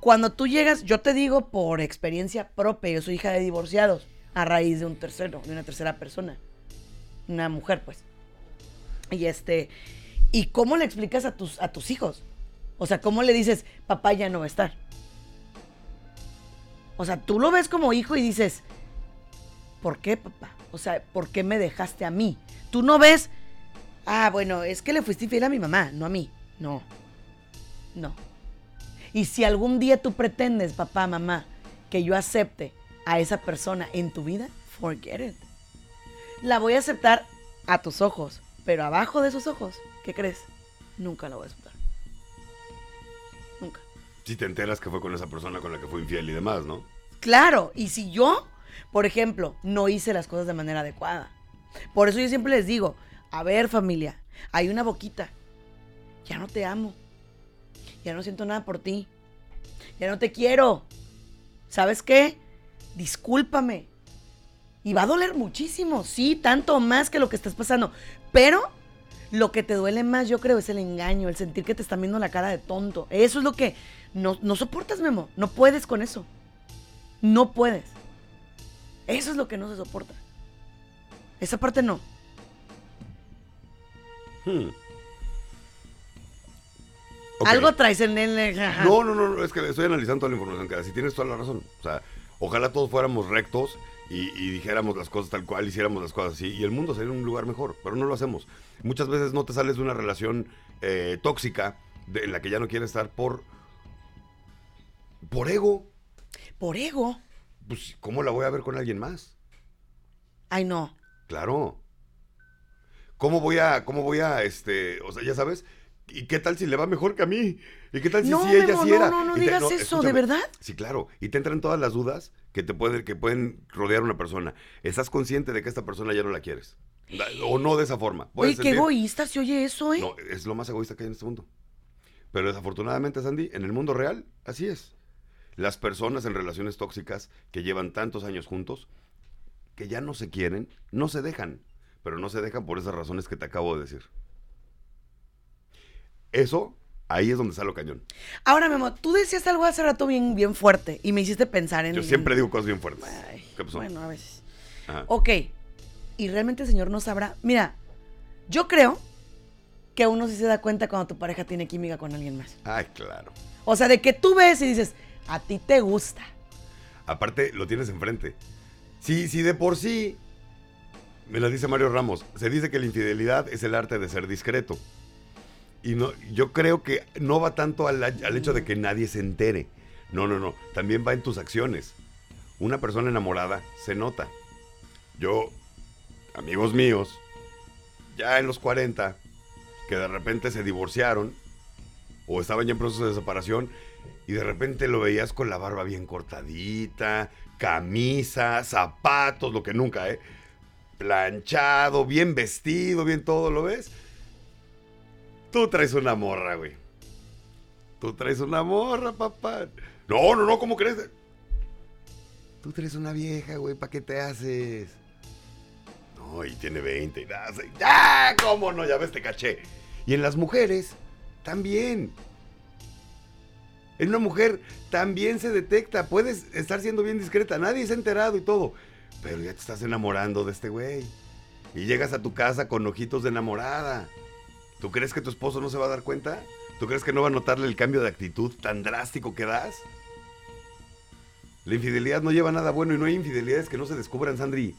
Speaker 2: Cuando tú llegas, yo te digo por experiencia propia, yo soy hija de divorciados a raíz de un tercero, de una tercera persona. Una mujer, pues. Y este, ¿y cómo le explicas a tus, a tus hijos? O sea, ¿cómo le dices, papá ya no va a estar? O sea, tú lo ves como hijo y dices, ¿por qué, papá? O sea, ¿por qué me dejaste a mí? Tú no ves, ah, bueno, es que le fuiste infiel a mi mamá, no a mí. No, no. Y si algún día tú pretendes, papá, mamá, que yo acepte a esa persona en tu vida, forget it. La voy a aceptar a tus ojos, pero abajo de esos ojos, ¿qué crees? Nunca la voy a aceptar. Nunca.
Speaker 3: Si te enteras que fue con esa persona con la que fue infiel y demás, ¿no?
Speaker 2: Claro, y si yo, por ejemplo, no hice las cosas de manera adecuada. Por eso yo siempre les digo, a ver familia, hay una boquita. Ya no te amo. Ya no siento nada por ti. Ya no te quiero. ¿Sabes qué? Discúlpame. Y va a doler muchísimo, sí, tanto más que lo que estás pasando. Pero lo que te duele más, yo creo, es el engaño, el sentir que te están viendo la cara de tonto. Eso es lo que no, no soportas, Memo. No puedes con eso. No puedes. Eso es lo que no se soporta. Esa parte no.
Speaker 3: Hmm.
Speaker 2: Algo traes en el... ajá.
Speaker 3: No, no, no, no, es que estoy analizando toda la información que da. Si tienes toda la razón. O sea, ojalá todos fuéramos rectos y, y dijéramos las cosas tal cual, hiciéramos las cosas así, y el mundo sería un lugar mejor, pero no lo hacemos. Muchas veces no te sales de una relación eh, tóxica de- en la que ya no quieres estar por. por ego.
Speaker 2: Por ego.
Speaker 3: Pues, ¿cómo la voy a ver con alguien más?
Speaker 2: Ay, no.
Speaker 3: Claro. ¿Cómo voy a, cómo voy a, este, o sea, ya sabes? ¿Y qué tal si le va mejor que a mí? ¿Y qué tal si,
Speaker 2: No,
Speaker 3: si ella
Speaker 2: Memo,
Speaker 3: sí
Speaker 2: no,
Speaker 3: era?
Speaker 2: no, no
Speaker 3: te-
Speaker 2: digas eso, ¿de verdad?
Speaker 3: Sí, claro. Y te entran todas las dudas que te pueden, que pueden rodear a una persona. ¿Estás consciente de que esta persona ya no la quieres? O no de esa forma.
Speaker 2: Oye, qué egoísta se oye eso, ¿eh?
Speaker 3: No, es lo más egoísta que hay en este mundo. Pero desafortunadamente, Sandy, en el mundo real, así es. Las personas en relaciones tóxicas que llevan tantos años juntos, que ya no se quieren, no se dejan. Pero no se dejan por esas razones que te acabo de decir. Eso, ahí es donde sale lo cañón.
Speaker 2: Ahora, Memo, tú decías algo hace rato bien, bien fuerte y me hiciste pensar en...
Speaker 3: Yo siempre digo cosas bien fuertes.
Speaker 2: Ay,
Speaker 3: ¿Qué pasó?
Speaker 2: Bueno, a veces.
Speaker 3: Ajá.
Speaker 2: Ok. ¿Y realmente el Señor no sabrá? Mira, yo creo que uno sí se da cuenta cuando tu pareja tiene química con alguien más.
Speaker 3: Ay, claro.
Speaker 2: O sea, de que tú ves y dices, a ti te gusta.
Speaker 3: Aparte, lo tienes enfrente. Sí, sí, de por sí. Me lo dice Mario Ramos. Se dice que la infidelidad es el arte de ser discreto. Y no, yo creo que no va tanto al, al hecho de que nadie se entere. No, no, no. También va en tus acciones. Una persona enamorada se nota. Yo, amigos míos, ya en los 40, que de repente se divorciaron o estaban ya en proceso de separación y de repente lo veías con la barba bien cortadita, camisa, zapatos, lo que nunca, ¿eh? Planchado, bien vestido, bien todo, ¿lo ves? Tú traes una morra, güey. Tú traes una morra, papá. No, no, no, ¿cómo crees? Tú traes una vieja, güey, ¿para qué te haces? No, y tiene 20 y nada. ¡Ya! ¿Cómo no? Ya ves, te caché. Y en las mujeres, también. En una mujer también se detecta. Puedes estar siendo bien discreta. Nadie se ha enterado y todo. Pero ya te estás enamorando de este güey. Y llegas a tu casa con ojitos de enamorada. ¿Tú crees que tu esposo no se va a dar cuenta? ¿Tú crees que no va a notarle el cambio de actitud tan drástico que das? La infidelidad no lleva nada bueno y no hay infidelidades que no se descubran, Sandri.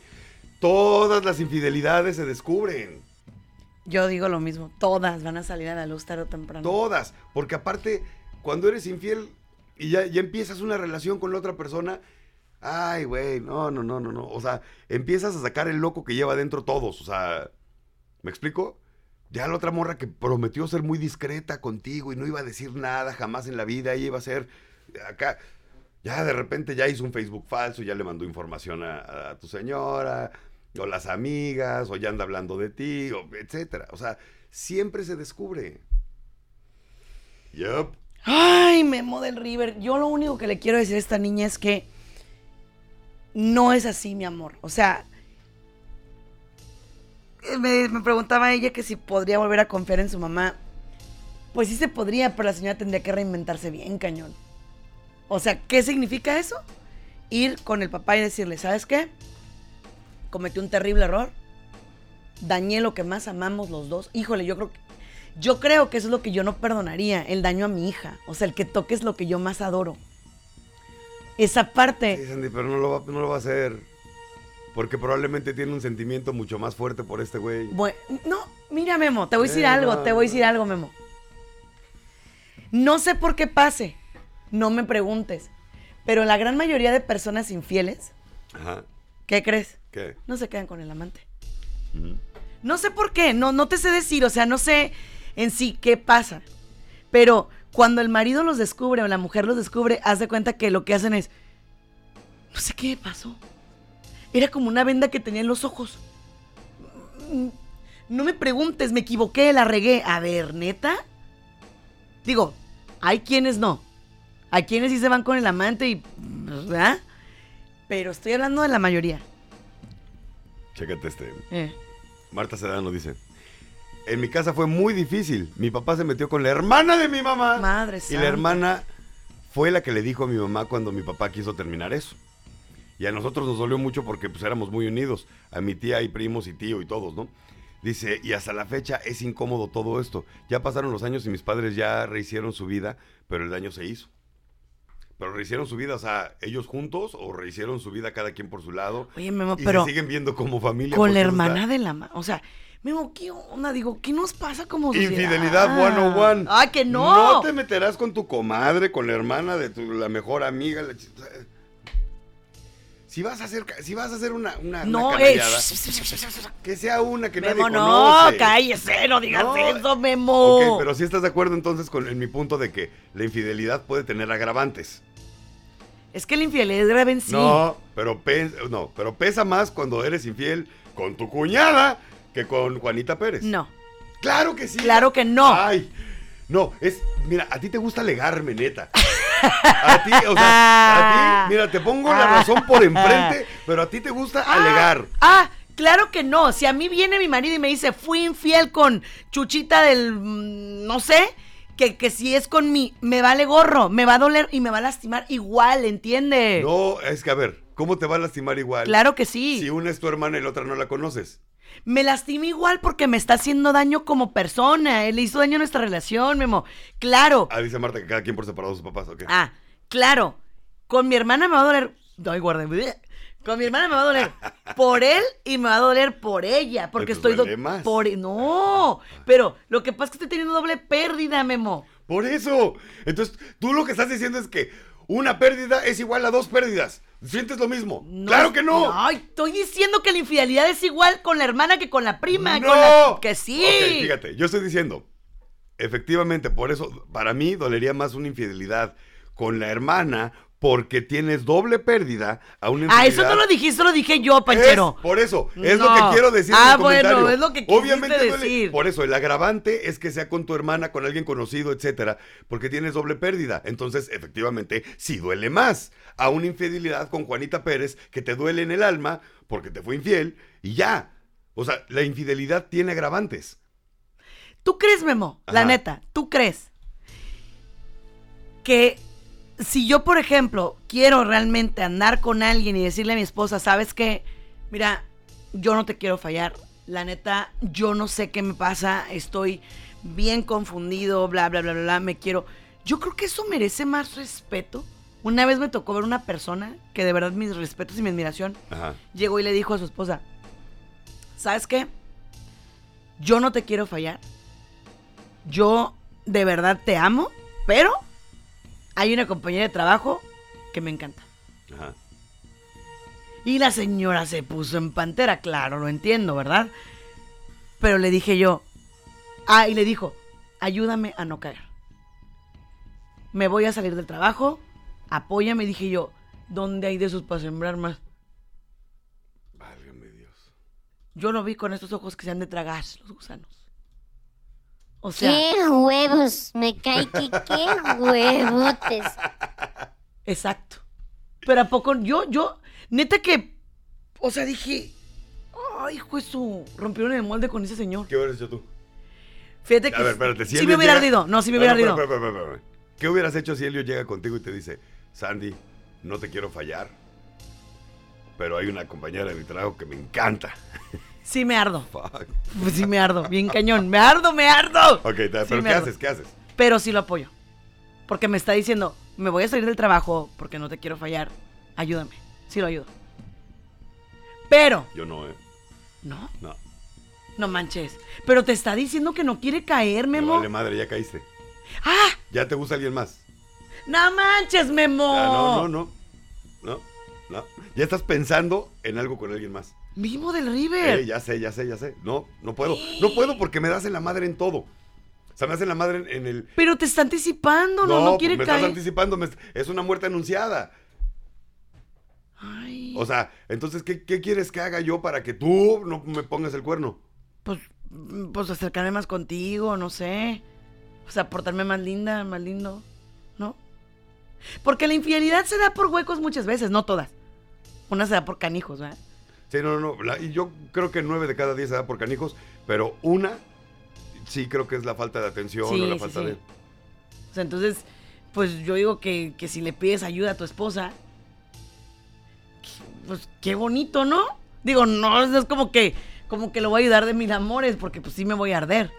Speaker 3: Todas las infidelidades se descubren.
Speaker 2: Yo digo lo mismo, todas van a salir a la luz tarde o temprano.
Speaker 3: Todas. Porque aparte, cuando eres infiel y ya, ya empiezas una relación con la otra persona, ay, güey, no, no, no, no, no. O sea, empiezas a sacar el loco que lleva dentro todos. O sea, ¿me explico? Ya la otra morra que prometió ser muy discreta contigo y no iba a decir nada jamás en la vida, ella iba a ser acá. Ya de repente ya hizo un Facebook falso, ya le mandó información a, tu señora, o las amigas, o ya anda hablando de ti, o etcétera. O sea, siempre se descubre. Yup.
Speaker 2: Ay, Memo del River. Yo lo único que le quiero decir a esta niña es que no es así, mi amor. O sea, me, preguntaba ella que si podría volver a confiar en su mamá. Pues sí se podría, pero la señora tendría que reinventarse bien, cañón. O sea, ¿qué significa eso? Ir con el papá y decirle, ¿sabes qué? Cometí un terrible error. Dañé lo que más amamos los dos. Híjole, yo creo que yo creo que eso es lo que yo no perdonaría, el daño a mi hija. O sea, el que toques lo que yo más adoro. Esa parte.
Speaker 3: Sí, Sandy, pero no lo va a hacer. Porque probablemente tiene un sentimiento mucho más fuerte por este güey.
Speaker 2: Bueno, no, mira, Memo, te voy a decir
Speaker 3: Eh,
Speaker 2: algo,
Speaker 3: no,
Speaker 2: te voy a decir algo, Memo. No sé por qué pase, no me preguntes. Pero la gran mayoría de personas infieles,
Speaker 3: Ajá.
Speaker 2: ¿qué crees?
Speaker 3: ¿Qué?
Speaker 2: No se quedan con el amante. No sé por qué, no, no te sé decir, o sea, no sé en sí qué pasa. Pero cuando el marido los descubre o la mujer los descubre, haz de cuenta que lo que hacen es, no sé qué pasó. Era como una venda que tenía en los ojos. No me preguntes, me equivoqué, la regué. A ver, neta. Digo, hay quienes no. Hay quienes sí se van con el amante y... ¿Verdad? Pero estoy hablando de la mayoría.
Speaker 3: Chécate este.
Speaker 2: Eh.
Speaker 3: Marta Sedano dice. En mi casa fue muy difícil. Mi papá se metió con la hermana de mi mamá.
Speaker 2: Madre
Speaker 3: Y
Speaker 2: santa.
Speaker 3: la hermana fue la que le dijo a mi mamá cuando mi papá quiso terminar eso. Y a nosotros nos dolió mucho porque pues éramos muy unidos. A mi tía y primos y tío y todos, ¿no? Dice, y hasta la fecha es incómodo todo esto. Ya pasaron los años y mis padres ya rehicieron su vida, pero el daño se hizo. Pero rehicieron su vida, o sea, ellos juntos o rehicieron su vida cada quien por su lado.
Speaker 2: Oye, Memo,
Speaker 3: y
Speaker 2: pero
Speaker 3: se siguen viendo como familia.
Speaker 2: con la
Speaker 3: está-
Speaker 2: hermana de la ma- O sea, Memo, ¿qué onda? Digo, ¿qué nos pasa como sociedad?
Speaker 3: Infidelidad 101.
Speaker 2: ¡Ay, que no!
Speaker 3: No te meterás con tu comadre, con la hermana de tu, la mejor amiga. la si vas a hacer, si vas a hacer una, una, una
Speaker 2: No, eh,
Speaker 3: que sea una que
Speaker 2: Memo,
Speaker 3: nadie
Speaker 2: no,
Speaker 3: conoce.
Speaker 2: cállese, no digas
Speaker 3: No.
Speaker 2: eso, Memo.
Speaker 3: Ok, pero si estás de acuerdo entonces con en mi punto de que la infidelidad puede tener agravantes.
Speaker 2: Es que la infidelidad es grave en sí.
Speaker 3: No, pero no, pero pesa más cuando eres infiel con tu cuñada que con Juanita Pérez.
Speaker 2: No.
Speaker 3: Claro que sí.
Speaker 2: Claro que no.
Speaker 3: Ay, no, es, mira, a ti te gusta alegarme, neta. A ti, o sea, a ti, mira, te pongo la razón por enfrente, pero a ti te gusta
Speaker 2: Ah,
Speaker 3: alegar.
Speaker 2: Ah, claro que no. Si a mí viene mi marido y me dice, fui infiel con Chuchita del. mm, no sé. Que, que si es con mí, me vale gorro, me va a doler y me va a lastimar igual, ¿entiende?
Speaker 3: No, es que a ver, ¿cómo te va a lastimar igual?
Speaker 2: Claro que sí.
Speaker 3: Si una es tu hermana y la otra no la conoces.
Speaker 2: Me lastima igual porque me está haciendo daño como persona. Él le hizo daño a nuestra relación, Memo. Claro.
Speaker 3: Ah, dice Marta que cada quien por separado sus papás, ¿ok?
Speaker 2: Ah, claro. Con mi hermana me va a doler. Ay, guarde. Con mi hermana me va a doler por él y me va a doler por ella. Porque
Speaker 3: Entonces
Speaker 2: estoy.
Speaker 3: duele más.
Speaker 2: Por... No. Pero lo que pasa es que estoy teniendo doble pérdida, Memo.
Speaker 3: Por eso. Entonces, tú lo que estás diciendo es que una pérdida es igual a dos pérdidas. ¿Sientes lo mismo?
Speaker 2: No
Speaker 3: ¡Claro que no!
Speaker 2: Ay, estoy diciendo que la infidelidad es igual con la hermana que con la prima.
Speaker 3: ¡No!
Speaker 2: con la- Que sí.
Speaker 3: Ok, fíjate, yo estoy diciendo, efectivamente, por eso, para mí dolería más una infidelidad con la hermana porque tienes doble pérdida a una
Speaker 2: Ah,
Speaker 3: infidelidad.
Speaker 2: eso no lo dijiste, lo dije yo, Panchero.
Speaker 3: Es, por eso, es
Speaker 2: No.
Speaker 3: lo que quiero decir
Speaker 2: Ah,
Speaker 3: en el
Speaker 2: bueno,
Speaker 3: comentario.
Speaker 2: es lo que
Speaker 3: Obviamente
Speaker 2: decir.
Speaker 3: Por eso, el agravante es que sea con tu hermana, con alguien conocido, etcétera, porque tienes doble pérdida. Entonces, efectivamente, sí duele más a una infidelidad con Juanita Pérez que te duele en el alma porque te fue infiel y ya. O sea, la infidelidad tiene agravantes.
Speaker 2: ¿Tú crees, Memo? La neta, ¿tú crees que si yo, por ejemplo, quiero realmente andar con alguien y decirle a mi esposa, ¿sabes qué? Mira, yo no te quiero fallar. La neta, yo no sé qué me pasa, estoy bien confundido, bla, bla, bla, bla, bla, me quiero... Yo creo que eso merece más respeto. Una vez me tocó ver una persona que de verdad mis respetos y mi admiración
Speaker 3: Ajá.
Speaker 2: llegó y le dijo a su esposa, ¿sabes qué? Yo no te quiero fallar. Yo de verdad te amo, pero hay una compañera de trabajo que me encanta.
Speaker 3: Ajá.
Speaker 2: Y la señora se puso en pantera, claro, lo entiendo, ¿verdad? Pero le dije yo, ah, y le dijo, ayúdame a no caer. Me voy a salir del trabajo, apóyame, dije yo, ¿dónde hay de esos para sembrar más?
Speaker 3: Válgame Dios.
Speaker 2: Yo lo vi con estos ojos que se han de tragar los gusanos. O sea,
Speaker 4: ¡Qué huevos! Me cae que qué huevotes.
Speaker 2: exacto. Pero a poco yo, yo, neta que, o sea, dije, ay, hijo eso, rompieron el molde con ese señor.
Speaker 3: ¿Qué hubieras hecho tú?
Speaker 2: Fíjate que
Speaker 3: A ver, espérate. Si
Speaker 2: sí
Speaker 3: Elliot
Speaker 2: me hubiera
Speaker 3: llega-
Speaker 2: ardido, no, sí me hubiera ardido.
Speaker 3: ¿Qué hubieras hecho si Elio llega contigo y te dice, Sandy, no te quiero fallar, pero hay una compañera de mi trabajo que me encanta?
Speaker 2: Sí me ardo,
Speaker 3: Fuck.
Speaker 2: pues sí me ardo, bien cañón, me ardo, me ardo.
Speaker 3: Ok,
Speaker 2: Sí
Speaker 3: pero
Speaker 2: me
Speaker 3: ¿qué
Speaker 2: ardo.
Speaker 3: haces? ¿Qué haces?
Speaker 2: Pero sí lo apoyo. Porque me está diciendo, me voy a salir del trabajo porque no te quiero fallar. Ayúdame. Sí lo ayudo. Pero,
Speaker 3: Yo no, ¿eh?
Speaker 2: no,
Speaker 3: No.
Speaker 2: no manches. Pero te está diciendo que no quiere caer,
Speaker 3: Me
Speaker 2: Memo.
Speaker 3: vale madre, ya caíste.
Speaker 2: ¡Ah!
Speaker 3: ¿Ya te gusta alguien más?
Speaker 2: ¡No manches, Memo!
Speaker 3: Ah, no, no, no. No, no. Ya estás pensando en algo con alguien más.
Speaker 2: Vivo del River.
Speaker 3: Eh, ya sé, ya sé, ya sé. No, no puedo. No puedo porque me das en la madre en todo. O sea, me das en la madre en, en el...
Speaker 2: Pero te está anticipando, no, no,
Speaker 3: pues
Speaker 2: quiere
Speaker 3: me estás
Speaker 2: caer.
Speaker 3: anticipando. me- es una muerte anunciada.
Speaker 2: Ay,
Speaker 3: O sea, entonces, ¿qué, qué quieres que haga yo para que tú no me pongas el cuerno?
Speaker 2: pues, pues acercarme más contigo, no sé. O sea, portarme más linda, más lindo, ¿no? Porque la infidelidad se da por huecos muchas veces, no todas. Una se da por canijos, ¿verdad?
Speaker 3: Sí, no, no, no. la- y yo creo que nueve de cada diez se da por canijos, pero una sí creo que es la falta de atención
Speaker 2: Sí,
Speaker 3: o la
Speaker 2: sí,
Speaker 3: falta
Speaker 2: sí.
Speaker 3: de...
Speaker 2: O sea, entonces, pues yo digo que, que si le pides ayuda a tu esposa, pues qué bonito, ¿no? Digo, no es como que, como que lo voy a ayudar de mil amores, porque pues sí me voy a arder.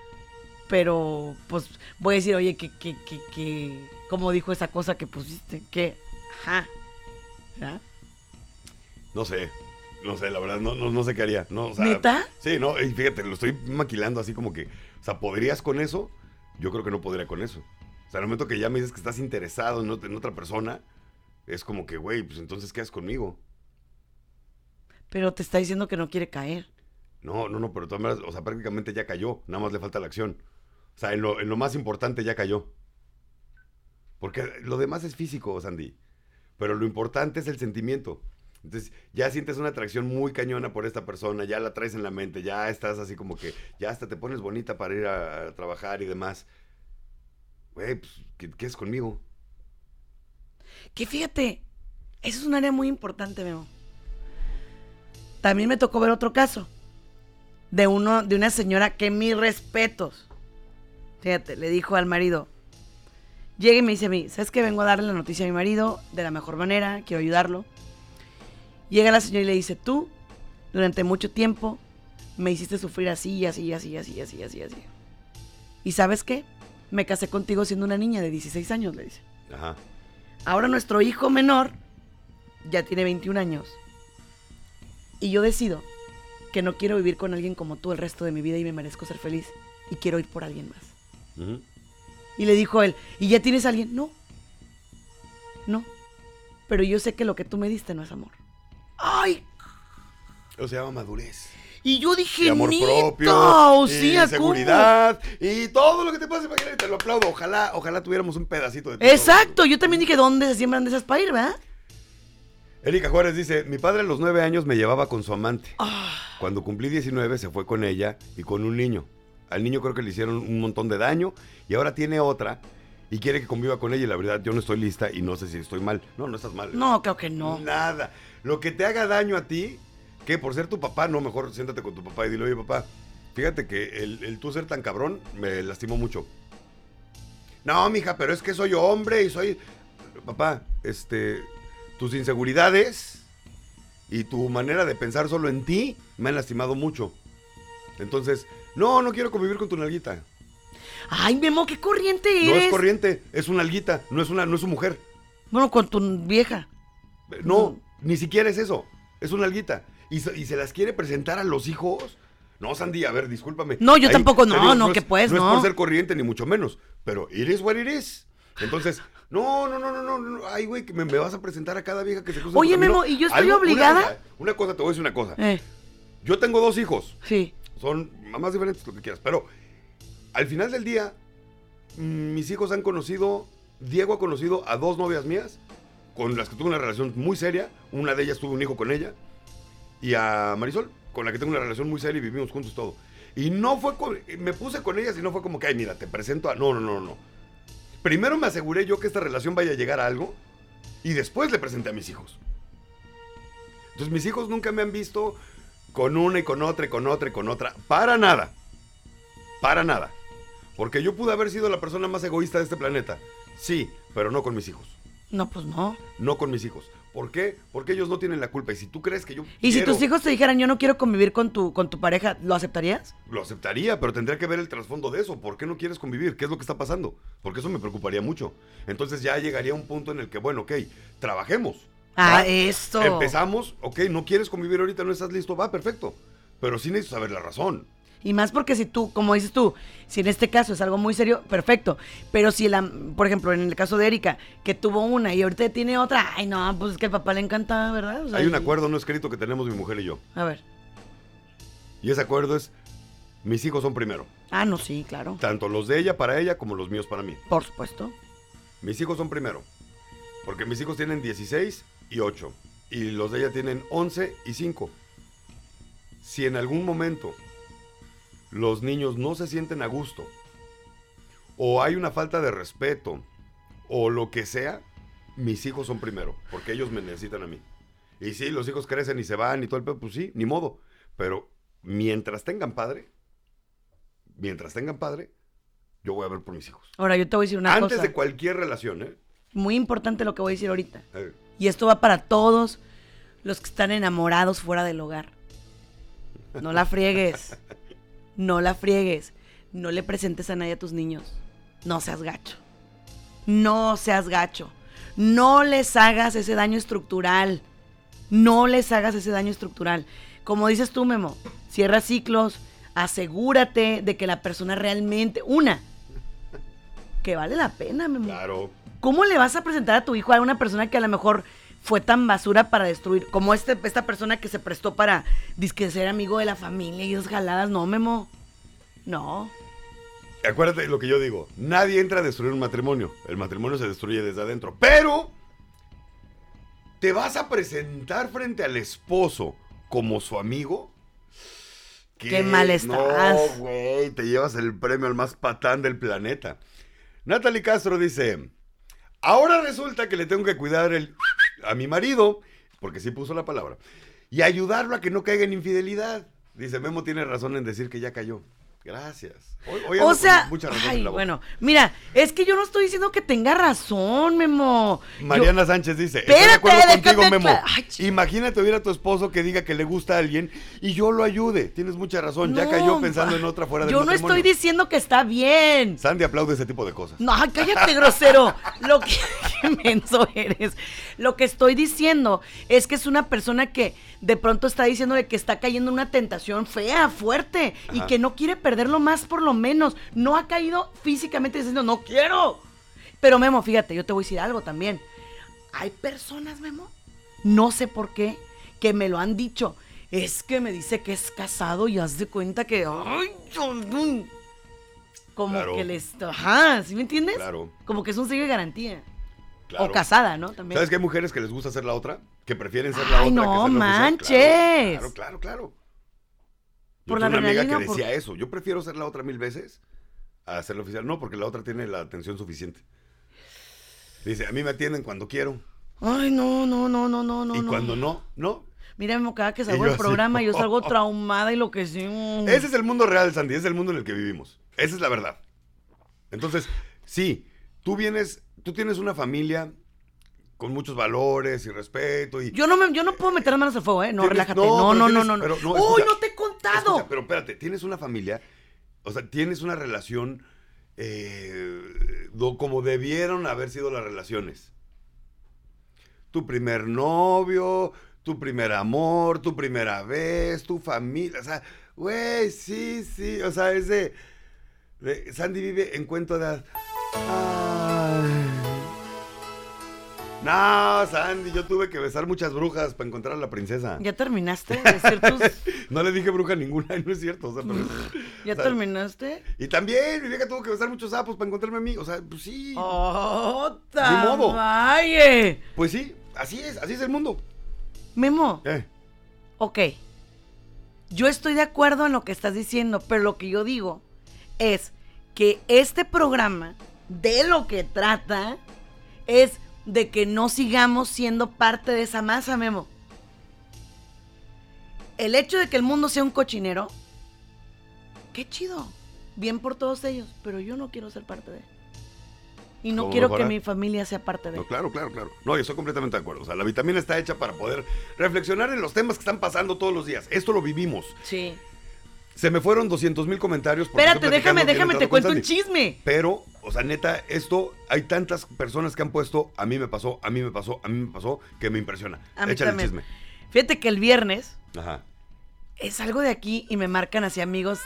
Speaker 2: Pero, pues, voy a decir, oye, que, que, que, que, como dijo esa cosa que pusiste, que, ajá, ¿verdad?
Speaker 3: No sé, no sé, la verdad, no, no, no sé qué haría. No, o sea,
Speaker 2: ¿Neta?
Speaker 3: Sí, no, y fíjate, lo estoy maquilando así como que, o sea, ¿podrías con eso? Yo creo que no podría con eso. O sea, el momento que ya me dices que estás interesado en, en otra persona, es como que, güey, pues entonces, ¿qué haces conmigo?
Speaker 2: Pero te está diciendo que no quiere caer.
Speaker 3: No, no, no, pero de todas maneras, o sea, prácticamente ya cayó, nada más le falta la acción. O sea, en lo, en lo más importante ya cayó. Porque lo demás es físico, Sandy. Pero lo importante es el sentimiento. Entonces, ya sientes una atracción muy cañona por esta persona, ya la traes en la mente, ya estás así como que, ya hasta te pones bonita para ir a, trabajar y demás. Güey, pues, ¿qué, es conmigo?
Speaker 2: Que fíjate, eso es un área muy importante, Memo. También me tocó ver otro caso de uno, de una señora que mis respetos. Fíjate, le dijo al marido. Llega y me dice a mí, ¿sabes qué? Vengo a darle la noticia a mi marido de la mejor manera, quiero ayudarlo. Llega la señora y le dice, tú, durante mucho tiempo, me hiciste sufrir así, así, así, así, así, así, así. ¿Y sabes qué? Me casé contigo siendo una niña de 16 años, le dice.
Speaker 3: Ajá.
Speaker 2: Ahora nuestro hijo menor ya tiene 21 años. Y yo decido que no quiero vivir con alguien como tú el resto de mi vida y me merezco ser feliz. Y quiero ir por alguien más. Y le dijo él, ¿y ya tienes a alguien? No. No. Pero yo sé que lo que tú me diste no es amor. ¡Ay!
Speaker 3: Eso se llama madurez.
Speaker 2: Y yo dije,
Speaker 3: y amor
Speaker 2: "Neta,
Speaker 3: propio,
Speaker 2: o
Speaker 3: y
Speaker 2: sea, ¿cómo?".
Speaker 3: seguridad, y todo lo que te puedas imaginar, y te lo aplaudo. Ojalá, ojalá tuviéramos un pedacito de ti.
Speaker 2: Exacto, yo también dije, ¿dónde se siembran de esas para ir, verdad?
Speaker 3: Erika Juárez dice, mi padre a los nueve años me llevaba con su amante.
Speaker 2: Ah.
Speaker 3: Cuando cumplí 19 se fue con ella y con un niño. Al niño creo que le hicieron un montón de daño y ahora tiene otra y quiere que conviva con ella y la verdad yo no estoy lista y no sé si estoy mal. No, no estás mal.
Speaker 2: No, creo que no.
Speaker 3: Nada. Lo que te haga daño a ti, que por ser tu papá, no, mejor siéntate con tu papá y dile, oye papá, fíjate que el, el tú ser tan cabrón me lastimó mucho. No, mija, pero es que soy hombre y soy... Papá, este, tus inseguridades y tu manera de pensar solo en ti me han lastimado mucho. Entonces, no, no quiero convivir con tu nalguita.
Speaker 2: Ay, Memo, qué corriente
Speaker 3: No
Speaker 2: eres.
Speaker 3: es corriente, es una nalguita, no es una, no es su mujer.
Speaker 2: Bueno, con tu vieja.
Speaker 3: No, ni siquiera es eso. Es una alguita. Y, se- y se las quiere presentar a los hijos. No, Sandy, a ver, discúlpame.
Speaker 2: No, yo tampoco, no, no,
Speaker 3: es-
Speaker 2: que pues,
Speaker 3: No es
Speaker 2: no.
Speaker 3: por ser corriente, ni mucho menos. Pero it is what it is. Entonces, no, no, no, no, no, no. Ay, güey, que me, me vas a presentar a cada vieja que se cruza
Speaker 2: Oye. Memo, ¿y yo estoy
Speaker 3: Algo-
Speaker 2: obligada?
Speaker 3: Una, cosa, te voy a decir una cosa.
Speaker 2: Eh,
Speaker 3: Yo tengo dos hijos.
Speaker 2: sí.
Speaker 3: Son mamás diferentes, lo que quieras. Pero al final del día, mm, mis hijos han conocido, Diego ha conocido a dos novias mías, con las que tuve una relación muy seria. Una de ellas tuve un hijo con ella. Y a Marisol, con la que tengo una relación muy seria y vivimos juntos todo. Y no fue con, me puse con ellas y no fue como que, ay, mira, te presento a... No, no, no, no. Primero me aseguré yo que esta relación vaya a llegar a algo y después le presenté a mis hijos. Entonces mis hijos nunca me han visto con una y con otra y con otra y con otra. Para nada. Para nada. Porque yo pude haber sido la persona más egoísta de este planeta. Sí, pero no con mis hijos.
Speaker 2: No, pues no.
Speaker 3: No con mis hijos. ¿Por qué? Porque ellos no tienen la culpa. Y si tú crees que yo.
Speaker 2: Y si tus hijos te dijeran, yo no quiero convivir con tu, con tu pareja, ¿lo aceptarías?
Speaker 3: Lo aceptaría, pero tendría que ver el trasfondo de eso. ¿Por qué no quieres convivir? ¿Qué es lo que está pasando? Porque eso me preocuparía mucho. Entonces ya llegaría un punto en el que, bueno, ok, trabajemos.
Speaker 2: Ah, esto.
Speaker 3: Empezamos, ok, no quieres convivir ahorita, no estás listo, va, perfecto. Pero sí necesito saber la razón.
Speaker 2: Y más porque si tú, como dices tú, si en este caso es algo muy serio, perfecto. Pero si, la, por ejemplo, en el caso de Erika, que tuvo una y ahorita tiene otra, ay, no, pues es que al papá le encanta, ¿verdad? O sea,
Speaker 3: Hay un acuerdo no escrito que tenemos mi mujer y yo.
Speaker 2: A ver.
Speaker 3: Y ese acuerdo es, mis hijos son primero.
Speaker 2: Ah, no, sí, claro.
Speaker 3: Tanto los de ella para ella como los míos para mí.
Speaker 2: Por supuesto.
Speaker 3: Mis hijos son primero. Porque mis hijos tienen 16 y 8. Y los de ella tienen 11 y 5. Si en algún momento los niños no se sienten a gusto, o hay una falta de respeto, o lo que sea, mis hijos son primero. Porque ellos me necesitan a mí. Y sí, los hijos crecen y se van y todo el pedo, pues sí, ni modo. Pero mientras tengan padre, mientras tengan padre, yo voy a ver por mis hijos.
Speaker 2: Ahora, yo te voy a decir una
Speaker 3: Antes
Speaker 2: cosa.
Speaker 3: de cualquier relación, ¿eh?
Speaker 2: Muy importante lo que voy a decir ahorita.
Speaker 3: Eh,
Speaker 2: Y esto va para todos los que están enamorados fuera del hogar. No la friegues. No la friegues. No le presentes a nadie a tus niños. No seas gacho. No seas gacho. No les hagas ese daño estructural. No les hagas ese daño estructural. Como dices tú, Memo, cierra ciclos, asegúrate de que la persona realmente, una, que vale la pena, Memo.
Speaker 3: Claro.
Speaker 2: ¿Cómo le vas a presentar a tu hijo a una persona que a lo mejor fue tan basura para destruir? Como este, esta persona que se prestó para disque ser amigo de la familia y esas jaladas. No, Memo. No.
Speaker 3: Acuérdate de lo que yo digo. Nadie entra a destruir un matrimonio. El matrimonio se destruye desde adentro. Pero te vas a presentar frente al esposo como su amigo.
Speaker 2: Qué mal estás.
Speaker 3: No, güey, te llevas el premio al más patán del planeta. Natalie Castro dice, ahora resulta que le tengo que cuidar el a mi marido, porque sí puso la palabra, y ayudarlo a que no caiga en infidelidad. Dice, Memo tiene razón en decir que ya cayó. Gracias. Hoy,
Speaker 2: O sea,
Speaker 3: mucha razón
Speaker 2: ay,
Speaker 3: en la
Speaker 2: bueno, mira, es que yo no estoy diciendo que tenga razón, Memo. Yo-
Speaker 3: Mariana Sánchez dice, estoy de
Speaker 2: Espérate,
Speaker 3: acuerdo contigo, Memo.
Speaker 2: Ay,
Speaker 3: Imagínate oír a tu esposo que diga que le gusta a alguien y yo lo ayude. Tienes mucha razón. ya cayó pensando en otra fuera del
Speaker 2: Yo no estoy diciendo que está bien.
Speaker 3: Sandy aplaude ese tipo de cosas.
Speaker 2: No, cállate, grosero. Lo que menso eres. Lo que estoy diciendo es que es una persona que de pronto está diciendo de que está cayendo en una tentación fea, fuerte, y que no quiere perderlo más por lo menos. No ha caído físicamente diciendo, no quiero. Pero Memo, fíjate, yo te voy a decir algo también. Hay personas, Memo, no sé por qué, que me lo han dicho. Es que me dice que es casado y haz de cuenta que. Ay, como
Speaker 3: Claro.
Speaker 2: que les. Ajá, ¿sí me entiendes?
Speaker 3: Claro.
Speaker 2: Como que es un sello de garantía.
Speaker 3: Claro.
Speaker 2: O casada, ¿no? También.
Speaker 3: ¿Sabes que hay mujeres que les gusta ser la otra? Que prefieren ser la
Speaker 2: Ay,
Speaker 3: otra.
Speaker 2: no
Speaker 3: que ser
Speaker 2: manches.
Speaker 3: Claro, claro, claro.
Speaker 2: Por la
Speaker 3: una amiga que
Speaker 2: por-
Speaker 3: decía eso. Yo prefiero ser la otra mil veces a ser la oficial. No, porque la otra tiene la atención suficiente. Dice, a mí me atienden cuando quiero.
Speaker 2: Ay, no, no, no, no, no, no.
Speaker 3: y cuando no, no.
Speaker 2: Mira, cada que salgo del
Speaker 3: así,
Speaker 2: programa yo salgo traumada y lo que sí. mm.
Speaker 3: Ese es el mundo real, Sandy. Ese es el mundo en el que vivimos. Esa es la verdad. Entonces, sí, tú vienes, tú tienes una familia con muchos valores y respeto y...
Speaker 2: Yo no, me, yo no puedo meter las manos al fuego, ¿eh? No, relájate.
Speaker 3: no,
Speaker 2: No, no, no, no. ¡Uy, no te
Speaker 3: pero espérate, tienes una familia, o sea, tienes una relación eh, como debieron haber sido las relaciones. Tu primer novio, tu primer amor, tu primera vez, tu familia, o sea, güey, sí, sí, o sea, es de- Sandy vive en cuento de... Ay. No, Sandy, yo tuve que besar muchas brujas para encontrar a la princesa.
Speaker 2: ¿Ya terminaste de decir tus...
Speaker 3: No le dije bruja ninguna, no es cierto. o sea, pero-
Speaker 2: ¿Ya
Speaker 3: o sea,
Speaker 2: terminaste?
Speaker 3: Y también, mi vieja tuvo que besar muchos sapos para encontrarme a mí. O sea, pues sí.
Speaker 2: ¡Oh,
Speaker 3: Ni modo.
Speaker 2: tamaye!
Speaker 3: Pues sí, así es, así es el mundo.
Speaker 2: Memo,
Speaker 3: Eh,
Speaker 2: ok. Yo estoy de acuerdo en lo que estás diciendo, pero lo que yo digo es que este programa, de lo que trata, es de que no sigamos siendo parte de esa masa, Memo. El hecho de que el mundo sea un cochinero, qué chido. Bien por todos ellos, pero yo no quiero ser parte de. Y no
Speaker 3: ¿Cómo
Speaker 2: quiero
Speaker 3: mejorar?
Speaker 2: que mi familia sea parte de.
Speaker 3: No, claro, claro, claro. No, yo estoy completamente de acuerdo. O sea, la vitamina está hecha para poder reflexionar en los temas que están pasando todos los días. Esto lo vivimos.
Speaker 2: Sí.
Speaker 3: Se me fueron 200 mil comentarios.
Speaker 2: Espérate, déjame, déjame, te cuento un chisme.
Speaker 3: Pero, o sea, neta, esto, hay tantas personas que han puesto, a mí me pasó, a mí me pasó, a mí me pasó, que me impresiona.
Speaker 2: A mí
Speaker 3: Échale
Speaker 2: también.
Speaker 3: el chisme.
Speaker 2: Fíjate que el viernes
Speaker 3: Ajá.
Speaker 2: es algo de aquí y me marcan así amigos.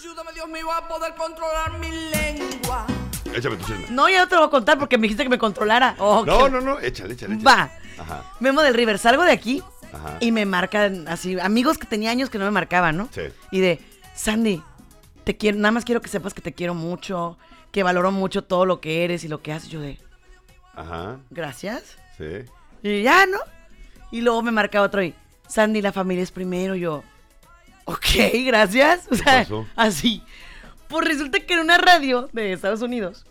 Speaker 5: Ayúdame, Dios mío, a poder controlar mi lengua.
Speaker 3: Échame tu chisme.
Speaker 2: No, ya no te lo voy a contar porque me dijiste que me controlara. Oh,
Speaker 3: No,
Speaker 2: que-
Speaker 3: no, no, échale, échale. échale.
Speaker 2: Va.
Speaker 3: Ajá,
Speaker 2: Memo del River, salgo de aquí
Speaker 3: ajá.
Speaker 2: y me marcan así, amigos que tenía años que no me marcaban, ¿no?
Speaker 3: Sí.
Speaker 2: Y de, Sandy, te quiero, nada más quiero que sepas que te quiero mucho, que valoro mucho todo lo que eres y lo que haces. Yo de,
Speaker 3: Ajá,
Speaker 2: gracias.
Speaker 3: sí.
Speaker 2: Y ya, ¿no? Y luego me marca otro y, Sandy, la familia es primero. Yo, ok, gracias. O sea,
Speaker 3: pasó?
Speaker 2: así. Pues resulta que en una radio de Estados Unidos,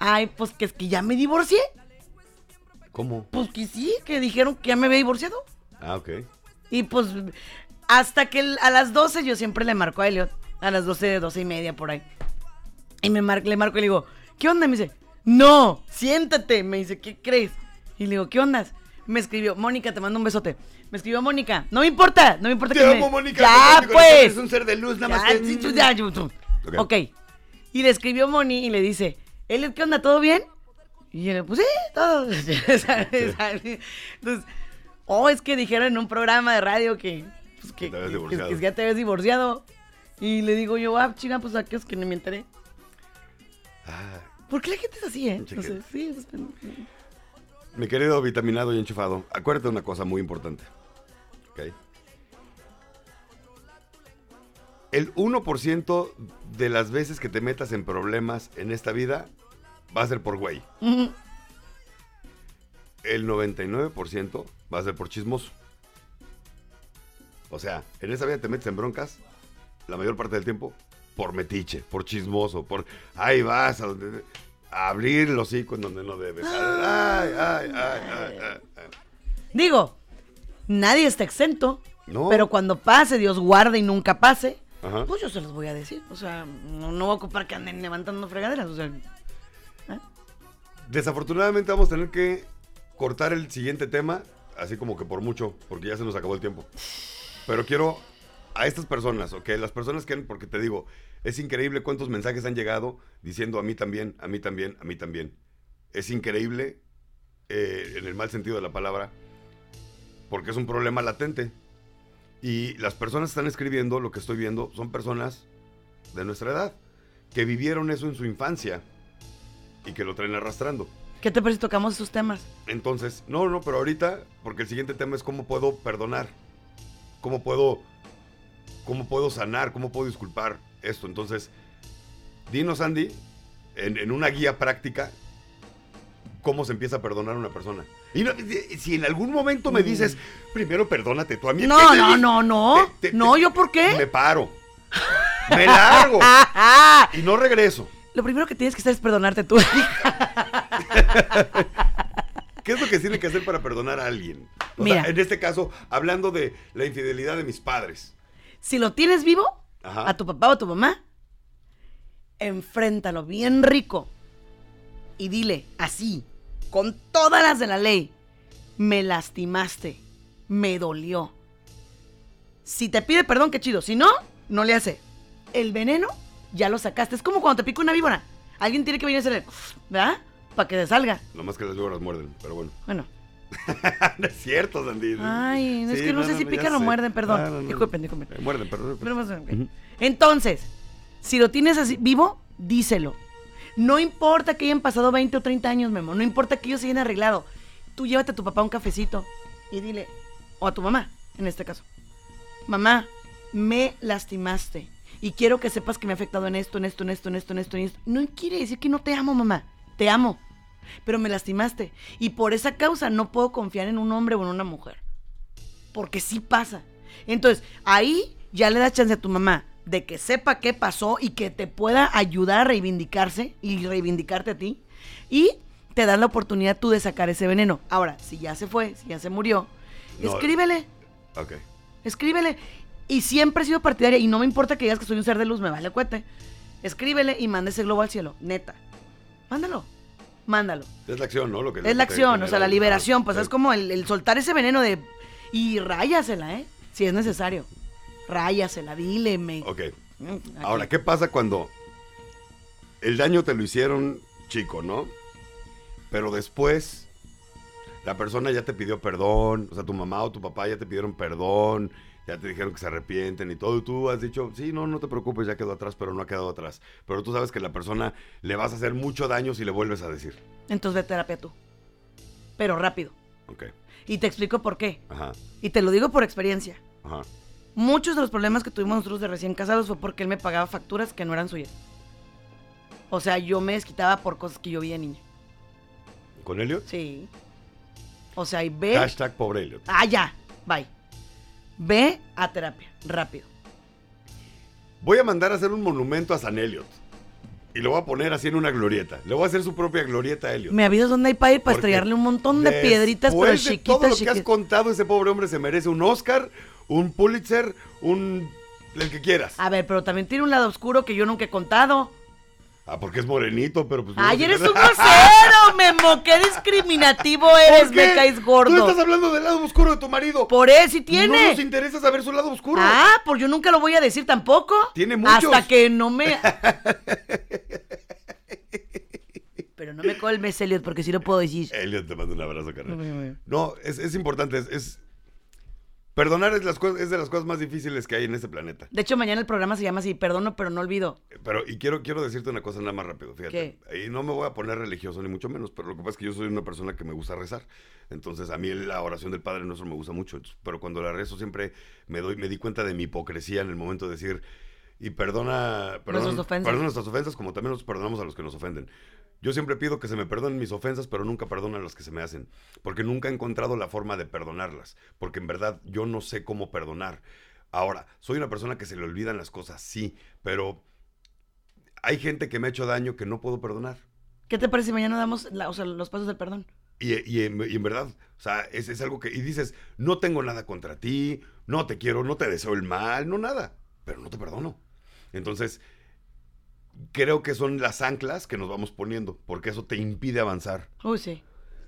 Speaker 2: ay, pues que es que ya me divorcié.
Speaker 3: ¿Cómo?
Speaker 2: Pues que sí, que dijeron que ya me había divorciado.
Speaker 3: Ah, ok.
Speaker 2: Y pues hasta que el- a las 12 yo siempre le marco a Elliot. A las 12, 12 y media por ahí. Y me mar- le marco y le digo, ¿qué onda? Me dice, no, siéntate. Me dice, ¿qué crees? Y le digo, ¿qué onda? Me escribió, Mónica, te mando un besote. Me escribió Mónica, no me importa, no me importa
Speaker 3: Te
Speaker 2: que
Speaker 3: amo,
Speaker 2: me...
Speaker 3: Mónica.
Speaker 2: Ya,
Speaker 3: te
Speaker 2: pues.
Speaker 3: Eres un ser de luz, nada más
Speaker 2: Ya, tú, ya, yo-.
Speaker 3: Ok.
Speaker 2: ok. Y le escribió Moni y le dice, Elliot, ¿qué onda? ¿Todo bien? Y él, pues sí, todo. Entonces, oh, es que dijeron en un programa de radio que, pues, que,
Speaker 3: Que
Speaker 2: que- ya te habías divorciado. Y le digo yo, ah, chinga, pues aquí es que no me enteré.
Speaker 3: Ah,
Speaker 2: ¿Por qué la gente es así, eh? No sé, sí, pues,
Speaker 3: mi querido vitaminado y enchufado, acuérdate de una cosa muy importante. ¿Ok? El 1% de las veces que te metas en problemas en esta vida va a ser por güey. El 99% va a ser por chismoso. O sea, en esa vida te metes en broncas la mayor parte del tiempo por metiche, por chismoso, por ahí vas a, donde- a abrir el hocico en donde no debes. Ay, ay, ay.
Speaker 2: Digo, nadie está exento.
Speaker 3: No.
Speaker 2: Pero cuando pase, Dios guarde y nunca pase,
Speaker 3: Ajá.
Speaker 2: pues yo se los voy a decir. O sea, no, no voy a ocupar que anden levantando fregaderas. O sea,
Speaker 3: Desafortunadamente vamos a tener que cortar el siguiente tema, así como que por mucho, porque ya se nos acabó el tiempo. Pero quiero a estas personas, ¿ok? Las personas que, porque te digo, es increíble cuántos mensajes han llegado diciendo a mí también, a mí también, a mí también. Es increíble, eh, en el mal sentido de la palabra, porque es un problema latente. Y las personas que están escribiendo, lo que estoy viendo, son personas de nuestra edad, que vivieron eso en su infancia y que lo traen arrastrando.
Speaker 2: ¿qué te parece si tocamos esos temas?
Speaker 3: Entonces, no, no, pero ahorita, porque el siguiente tema es cómo puedo perdonar, cómo puedo, cómo puedo sanar, cómo puedo disculpar esto. Entonces, dinos, Andy, en, en una guía práctica, cómo se empieza a perdonar a una persona. Y no- si en algún momento me dices, primero perdónate tú a mí.
Speaker 2: Mm. No,
Speaker 3: ¿qué te
Speaker 2: no, no, no.
Speaker 3: te- te-
Speaker 2: No,
Speaker 3: te-
Speaker 2: ¿yo por qué?
Speaker 3: Me paro. Me largo. y no regreso.
Speaker 2: Lo primero que tienes que hacer es perdonarte tú.
Speaker 3: ¿Qué es lo que tiene que hacer para perdonar a alguien? O
Speaker 2: Mira.
Speaker 3: sea, en este caso, hablando de la infidelidad de mis padres.
Speaker 2: si lo tienes vivo,
Speaker 3: Ajá.
Speaker 2: a tu papá o a tu mamá, enfréntalo bien rico y dile así, con todas las de la ley, me lastimaste, me dolió. Si te pide perdón, qué chido. Si no, no le hace. El veneno ya lo sacaste. Es como cuando te pica una víbora. Alguien tiene que venir a hacerle, ¿verdad? Para que te salga.
Speaker 3: Nomás que las víboras muerden, pero bueno.
Speaker 2: Bueno.
Speaker 3: no es cierto, Sandy.
Speaker 2: Ay, es
Speaker 3: Sí,
Speaker 2: que no, sé si pican o muerden, perdón.
Speaker 3: Ah, no, no.
Speaker 2: Disculpen, disculpen.
Speaker 3: Eh, muerden, perdón.
Speaker 2: Pero. Entonces, si lo tienes así vivo, díselo. No importa que hayan pasado 20 o 30 años, Memo. No importa que ellos se hayan arreglado. Tú llévate a tu papá un cafecito y dile, o a tu mamá, en este caso. Mamá, me lastimaste. Y quiero que sepas que me ha afectado en esto, en esto, en esto, en esto, en esto, en esto. No quiere decir que no te amo, mamá. Te amo. Pero me lastimaste. Y por esa causa no puedo confiar en un hombre o en una mujer. Porque sí pasa. Entonces, ahí ya le das chance a tu mamá de que sepa qué pasó y que te pueda ayudar a reivindicarse y reivindicarte a ti. Y te das la oportunidad tú de sacar ese veneno. Ahora, si ya se fue, si ya se murió,
Speaker 3: No.
Speaker 2: escríbele,
Speaker 3: Ok.
Speaker 2: escríbele. Y siempre he sido partidaria y no me importa que digas que soy un ser de luz, me vale cuete. Escríbele y manda ese globo al cielo, neta. Mándalo, mándalo.
Speaker 3: Es la acción, ¿no? Lo que,
Speaker 2: Es la acción, o sea, la liberación, pues es como el, el soltar ese veneno de... Y ráyasela, ¿eh? Si es necesario. Ráyasela, dile, me...
Speaker 3: Ok.
Speaker 2: Mm, aquí.
Speaker 3: Ahora, ¿qué pasa cuando el daño te lo hicieron chico, ¿no? Pero después la persona ya te pidió perdón, o sea, tu mamá o tu papá ya te pidieron perdón, ya te dijeron que se arrepienten y todo, y tú has dicho, sí, no, no te preocupes, ya quedó atrás, pero no ha quedado atrás. Pero tú sabes que la persona le vas a hacer mucho daño si le vuelves a decir.
Speaker 2: Entonces ve terapia tú. Pero rápido.
Speaker 3: Ok,
Speaker 2: Y te explico por qué.
Speaker 3: ajá,
Speaker 2: Y te lo digo por experiencia.
Speaker 3: ajá.
Speaker 2: Muchos de los problemas que tuvimos nosotros de recién casados fue porque él me pagaba facturas que no eran suyas. O sea, yo me desquitaba por cosas que yo veía niña.
Speaker 3: ¿Con Elliot?
Speaker 2: Sí. O sea, y ve...
Speaker 3: Hashtag pobre Elliot.
Speaker 2: Ah, ya. Bye. Ve a terapia. Rápido.
Speaker 3: Voy a mandar a hacer un monumento a San Elliot. Y lo voy a poner así en una glorieta. Le voy a hacer su propia glorieta a Elliot.
Speaker 2: ¿Me avisas dónde hay para ir para
Speaker 3: Porque
Speaker 2: estrellarle un montón de piedritas, pero
Speaker 3: de
Speaker 2: chiquitas,
Speaker 3: todo lo que has contado, ese pobre hombre se merece un Oscar, un Pulitzer, un... el que quieras.
Speaker 2: A ver, pero también tiene un lado oscuro que yo nunca he contado.
Speaker 3: Ah, porque es morenito, pero pues...
Speaker 2: ¡Ay,
Speaker 3: no-
Speaker 2: eres un grosero, Memo! ¡Qué discriminativo eres! Me caes
Speaker 3: Tú
Speaker 2: gordo.
Speaker 3: estás hablando del lado oscuro de tu marido.
Speaker 2: Por eso
Speaker 3: No
Speaker 2: tiene.
Speaker 3: nos interesa saber su lado oscuro.
Speaker 2: Ah, pues yo nunca lo voy a decir tampoco.
Speaker 3: Tiene muchos.
Speaker 2: Hasta que no me. Pero no me colmes, Elliot, porque sí lo puedo decir.
Speaker 3: Elliot, te mando un abrazo, carnal. No, es, es importante, es, es- Perdonar es, las es de las cosas más difíciles que hay en este planeta.
Speaker 2: De hecho, mañana el programa se llama así: Perdono, pero no olvido.
Speaker 3: Pero, y quiero, quiero decirte una cosa nada más rápido, fíjate. Y no me voy a poner religioso ni mucho menos, pero lo que pasa es que yo soy una persona que me gusta rezar. Entonces, a mí la oración del Padre Nuestro me gusta mucho. Pero cuando la rezo siempre me doy, me di cuenta de mi hipocresía en el momento de decir, y perdona, perdona,
Speaker 2: Nuestras ofensas.
Speaker 3: perdona nuestras ofensas como también nos perdonamos a los que nos ofenden. Yo siempre pido que se me perdonen mis ofensas, pero nunca perdonan las que se me hacen. Porque nunca he encontrado la forma de perdonarlas. Porque en verdad yo no sé cómo perdonar. Ahora, soy una persona que se le olvidan las cosas, sí, pero hay gente que me ha hecho daño que no puedo perdonar.
Speaker 2: ¿Qué te parece si mañana damos la- o sea, los pasos del perdón?
Speaker 3: Y, y en, y en verdad, o sea, es, es algo que... Y dices, no tengo nada contra ti, no te quiero, no te deseo el mal, no nada, pero no te perdono. Entonces, creo que son las anclas que nos vamos poniendo, porque eso te impide avanzar.
Speaker 2: Uy, sí.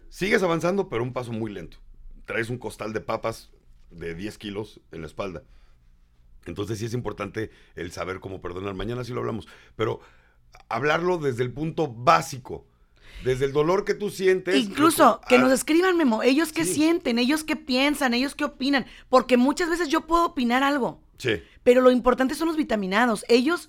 Speaker 3: Sigues avanzando, pero un paso muy lento. Traes un costal de papas de 10 kilos en la espalda. Entonces sí es importante el saber cómo perdonar. Mañana sí lo hablamos. Pero hablarlo desde el punto básico. Desde el dolor que tú sientes.
Speaker 2: Incluso que
Speaker 3: ah,
Speaker 2: nos escriban, Memo. Ellos qué
Speaker 3: Sí.
Speaker 2: sienten, ellos qué piensan, ellos qué opinan. Porque muchas veces yo puedo opinar algo.
Speaker 3: Sí.
Speaker 2: Pero lo importante son los vitaminados. Ellos,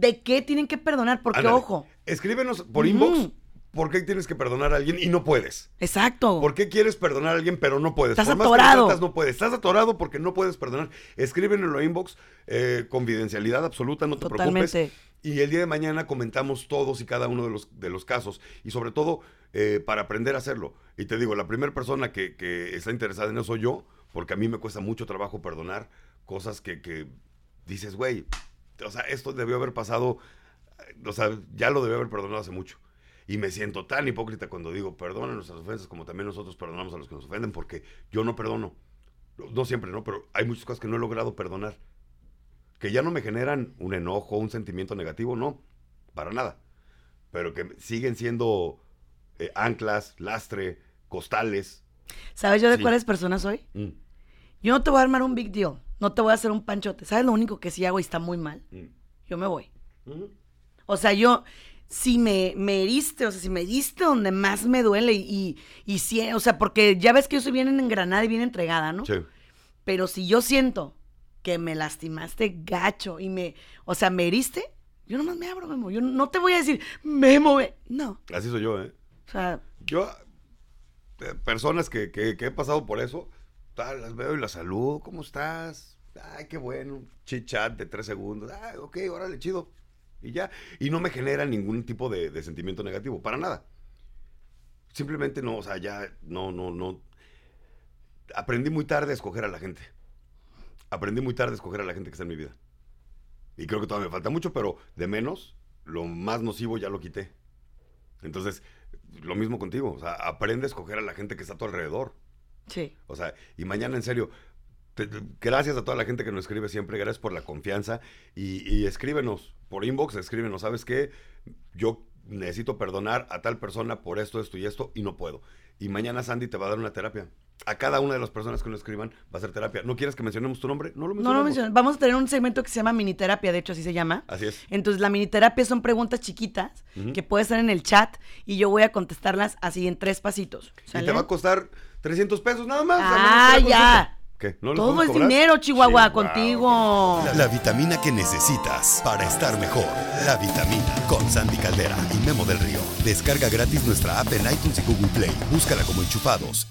Speaker 2: ¿de qué tienen que perdonar? Porque, ojo.
Speaker 3: Escríbenos por inbox por qué tienes que perdonar a alguien y no puedes.
Speaker 2: Exacto.
Speaker 3: ¿Por qué quieres perdonar a alguien pero no puedes?
Speaker 2: Estás
Speaker 3: Por más
Speaker 2: atorado.
Speaker 3: tratas, no puedes. Estás atorado porque no puedes perdonar. Escríbenlo en inbox, eh, confidencialidad absoluta, no te
Speaker 2: Totalmente.
Speaker 3: preocupes. Y el día de mañana comentamos todos y cada uno de los, de los casos. Y sobre todo, eh, para aprender a hacerlo. Y te digo, la primera persona que, que está interesada en eso soy yo, porque a mí me cuesta mucho trabajo perdonar cosas que, que dices, güey, o sea, esto debió haber pasado, o sea, ya lo debió haber perdonado hace mucho. Y me siento tan hipócrita cuando digo, perdona nuestras ofensas como también nosotros perdonamos a los que nos ofenden, porque yo no perdono. No- No siempre, ¿no? Pero hay muchas cosas que no he logrado perdonar. Que ya no me generan un enojo, un sentimiento negativo, no, para nada. Pero que siguen siendo eh, anclas, lastre, costales.
Speaker 2: ¿Sabes yo de
Speaker 3: Sí.
Speaker 2: cuáles personas soy?
Speaker 3: Mm,
Speaker 2: Yo no te voy a armar un big deal. No te voy a hacer un panchote. ¿Sabes lo único que sí hago y está muy mal?
Speaker 3: mm,
Speaker 2: Yo me voy.
Speaker 3: mm.
Speaker 2: O sea, yo, si me, me heriste, o sea, si me heriste donde más me duele y, y, y si, o sea, porque ya ves que yo soy bien engranada y bien entregada, ¿no?
Speaker 3: Sí.
Speaker 2: Pero si yo siento que me lastimaste gacho y me, o sea, me heriste, yo nomás me abro, Memo. Yo no te voy a decir, Memo, ve. No.
Speaker 3: Así soy yo, ¿eh?
Speaker 2: O sea,
Speaker 3: Yo, eh, personas que, que- que he pasado por eso, las veo y la salud, ¿cómo estás? Ay, qué bueno, chit chat de tres segundos, ay, ok, órale, chido. Y ya, y no me genera ningún tipo de, de sentimiento negativo, para nada. Simplemente no, o sea, ya, no, no, no. Aprendí muy tarde a escoger a la gente. aprendí muy tarde a escoger a la gente que está en mi vida. Y creo que todavía me falta mucho, pero de menos, lo más nocivo ya lo quité. Entonces, lo mismo contigo. O sea, aprende a escoger a la gente que está a tu alrededor.
Speaker 2: Sí.
Speaker 3: O sea, y mañana en serio, gracias a toda la gente que nos escribe siempre, gracias por la confianza y, y escríbenos por inbox, escríbenos, ¿sabes qué? Yo necesito perdonar a tal persona por esto, esto y esto y no puedo. Y mañana Sandy te va a dar una terapia. A cada una de las personas que nos escriban va a ser terapia. ¿No quieres que mencionemos tu nombre? No lo
Speaker 2: No
Speaker 3: mencionemos.
Speaker 2: lo mencionas. Vamos a tener un segmento que se llama mini terapia, de hecho así se llama.
Speaker 3: Así es.
Speaker 2: Entonces la mini terapia son preguntas chiquitas que puedes hacer en el chat y yo voy a contestarlas así en tres pasitos.
Speaker 3: Y te va a costar 300 pesos nada más.
Speaker 2: Ah, ya.
Speaker 3: ¿Qué? ¿No
Speaker 2: Todo es
Speaker 3: cobrar?
Speaker 2: dinero, Chihuahua,
Speaker 3: Chihuahua.
Speaker 2: contigo.
Speaker 1: La, la vitamina que necesitas para estar mejor. La vitamina con Sandy Caldera y Memo del Río. Descarga gratis nuestra app en iTunes y Google Play. Búscala como enchufados.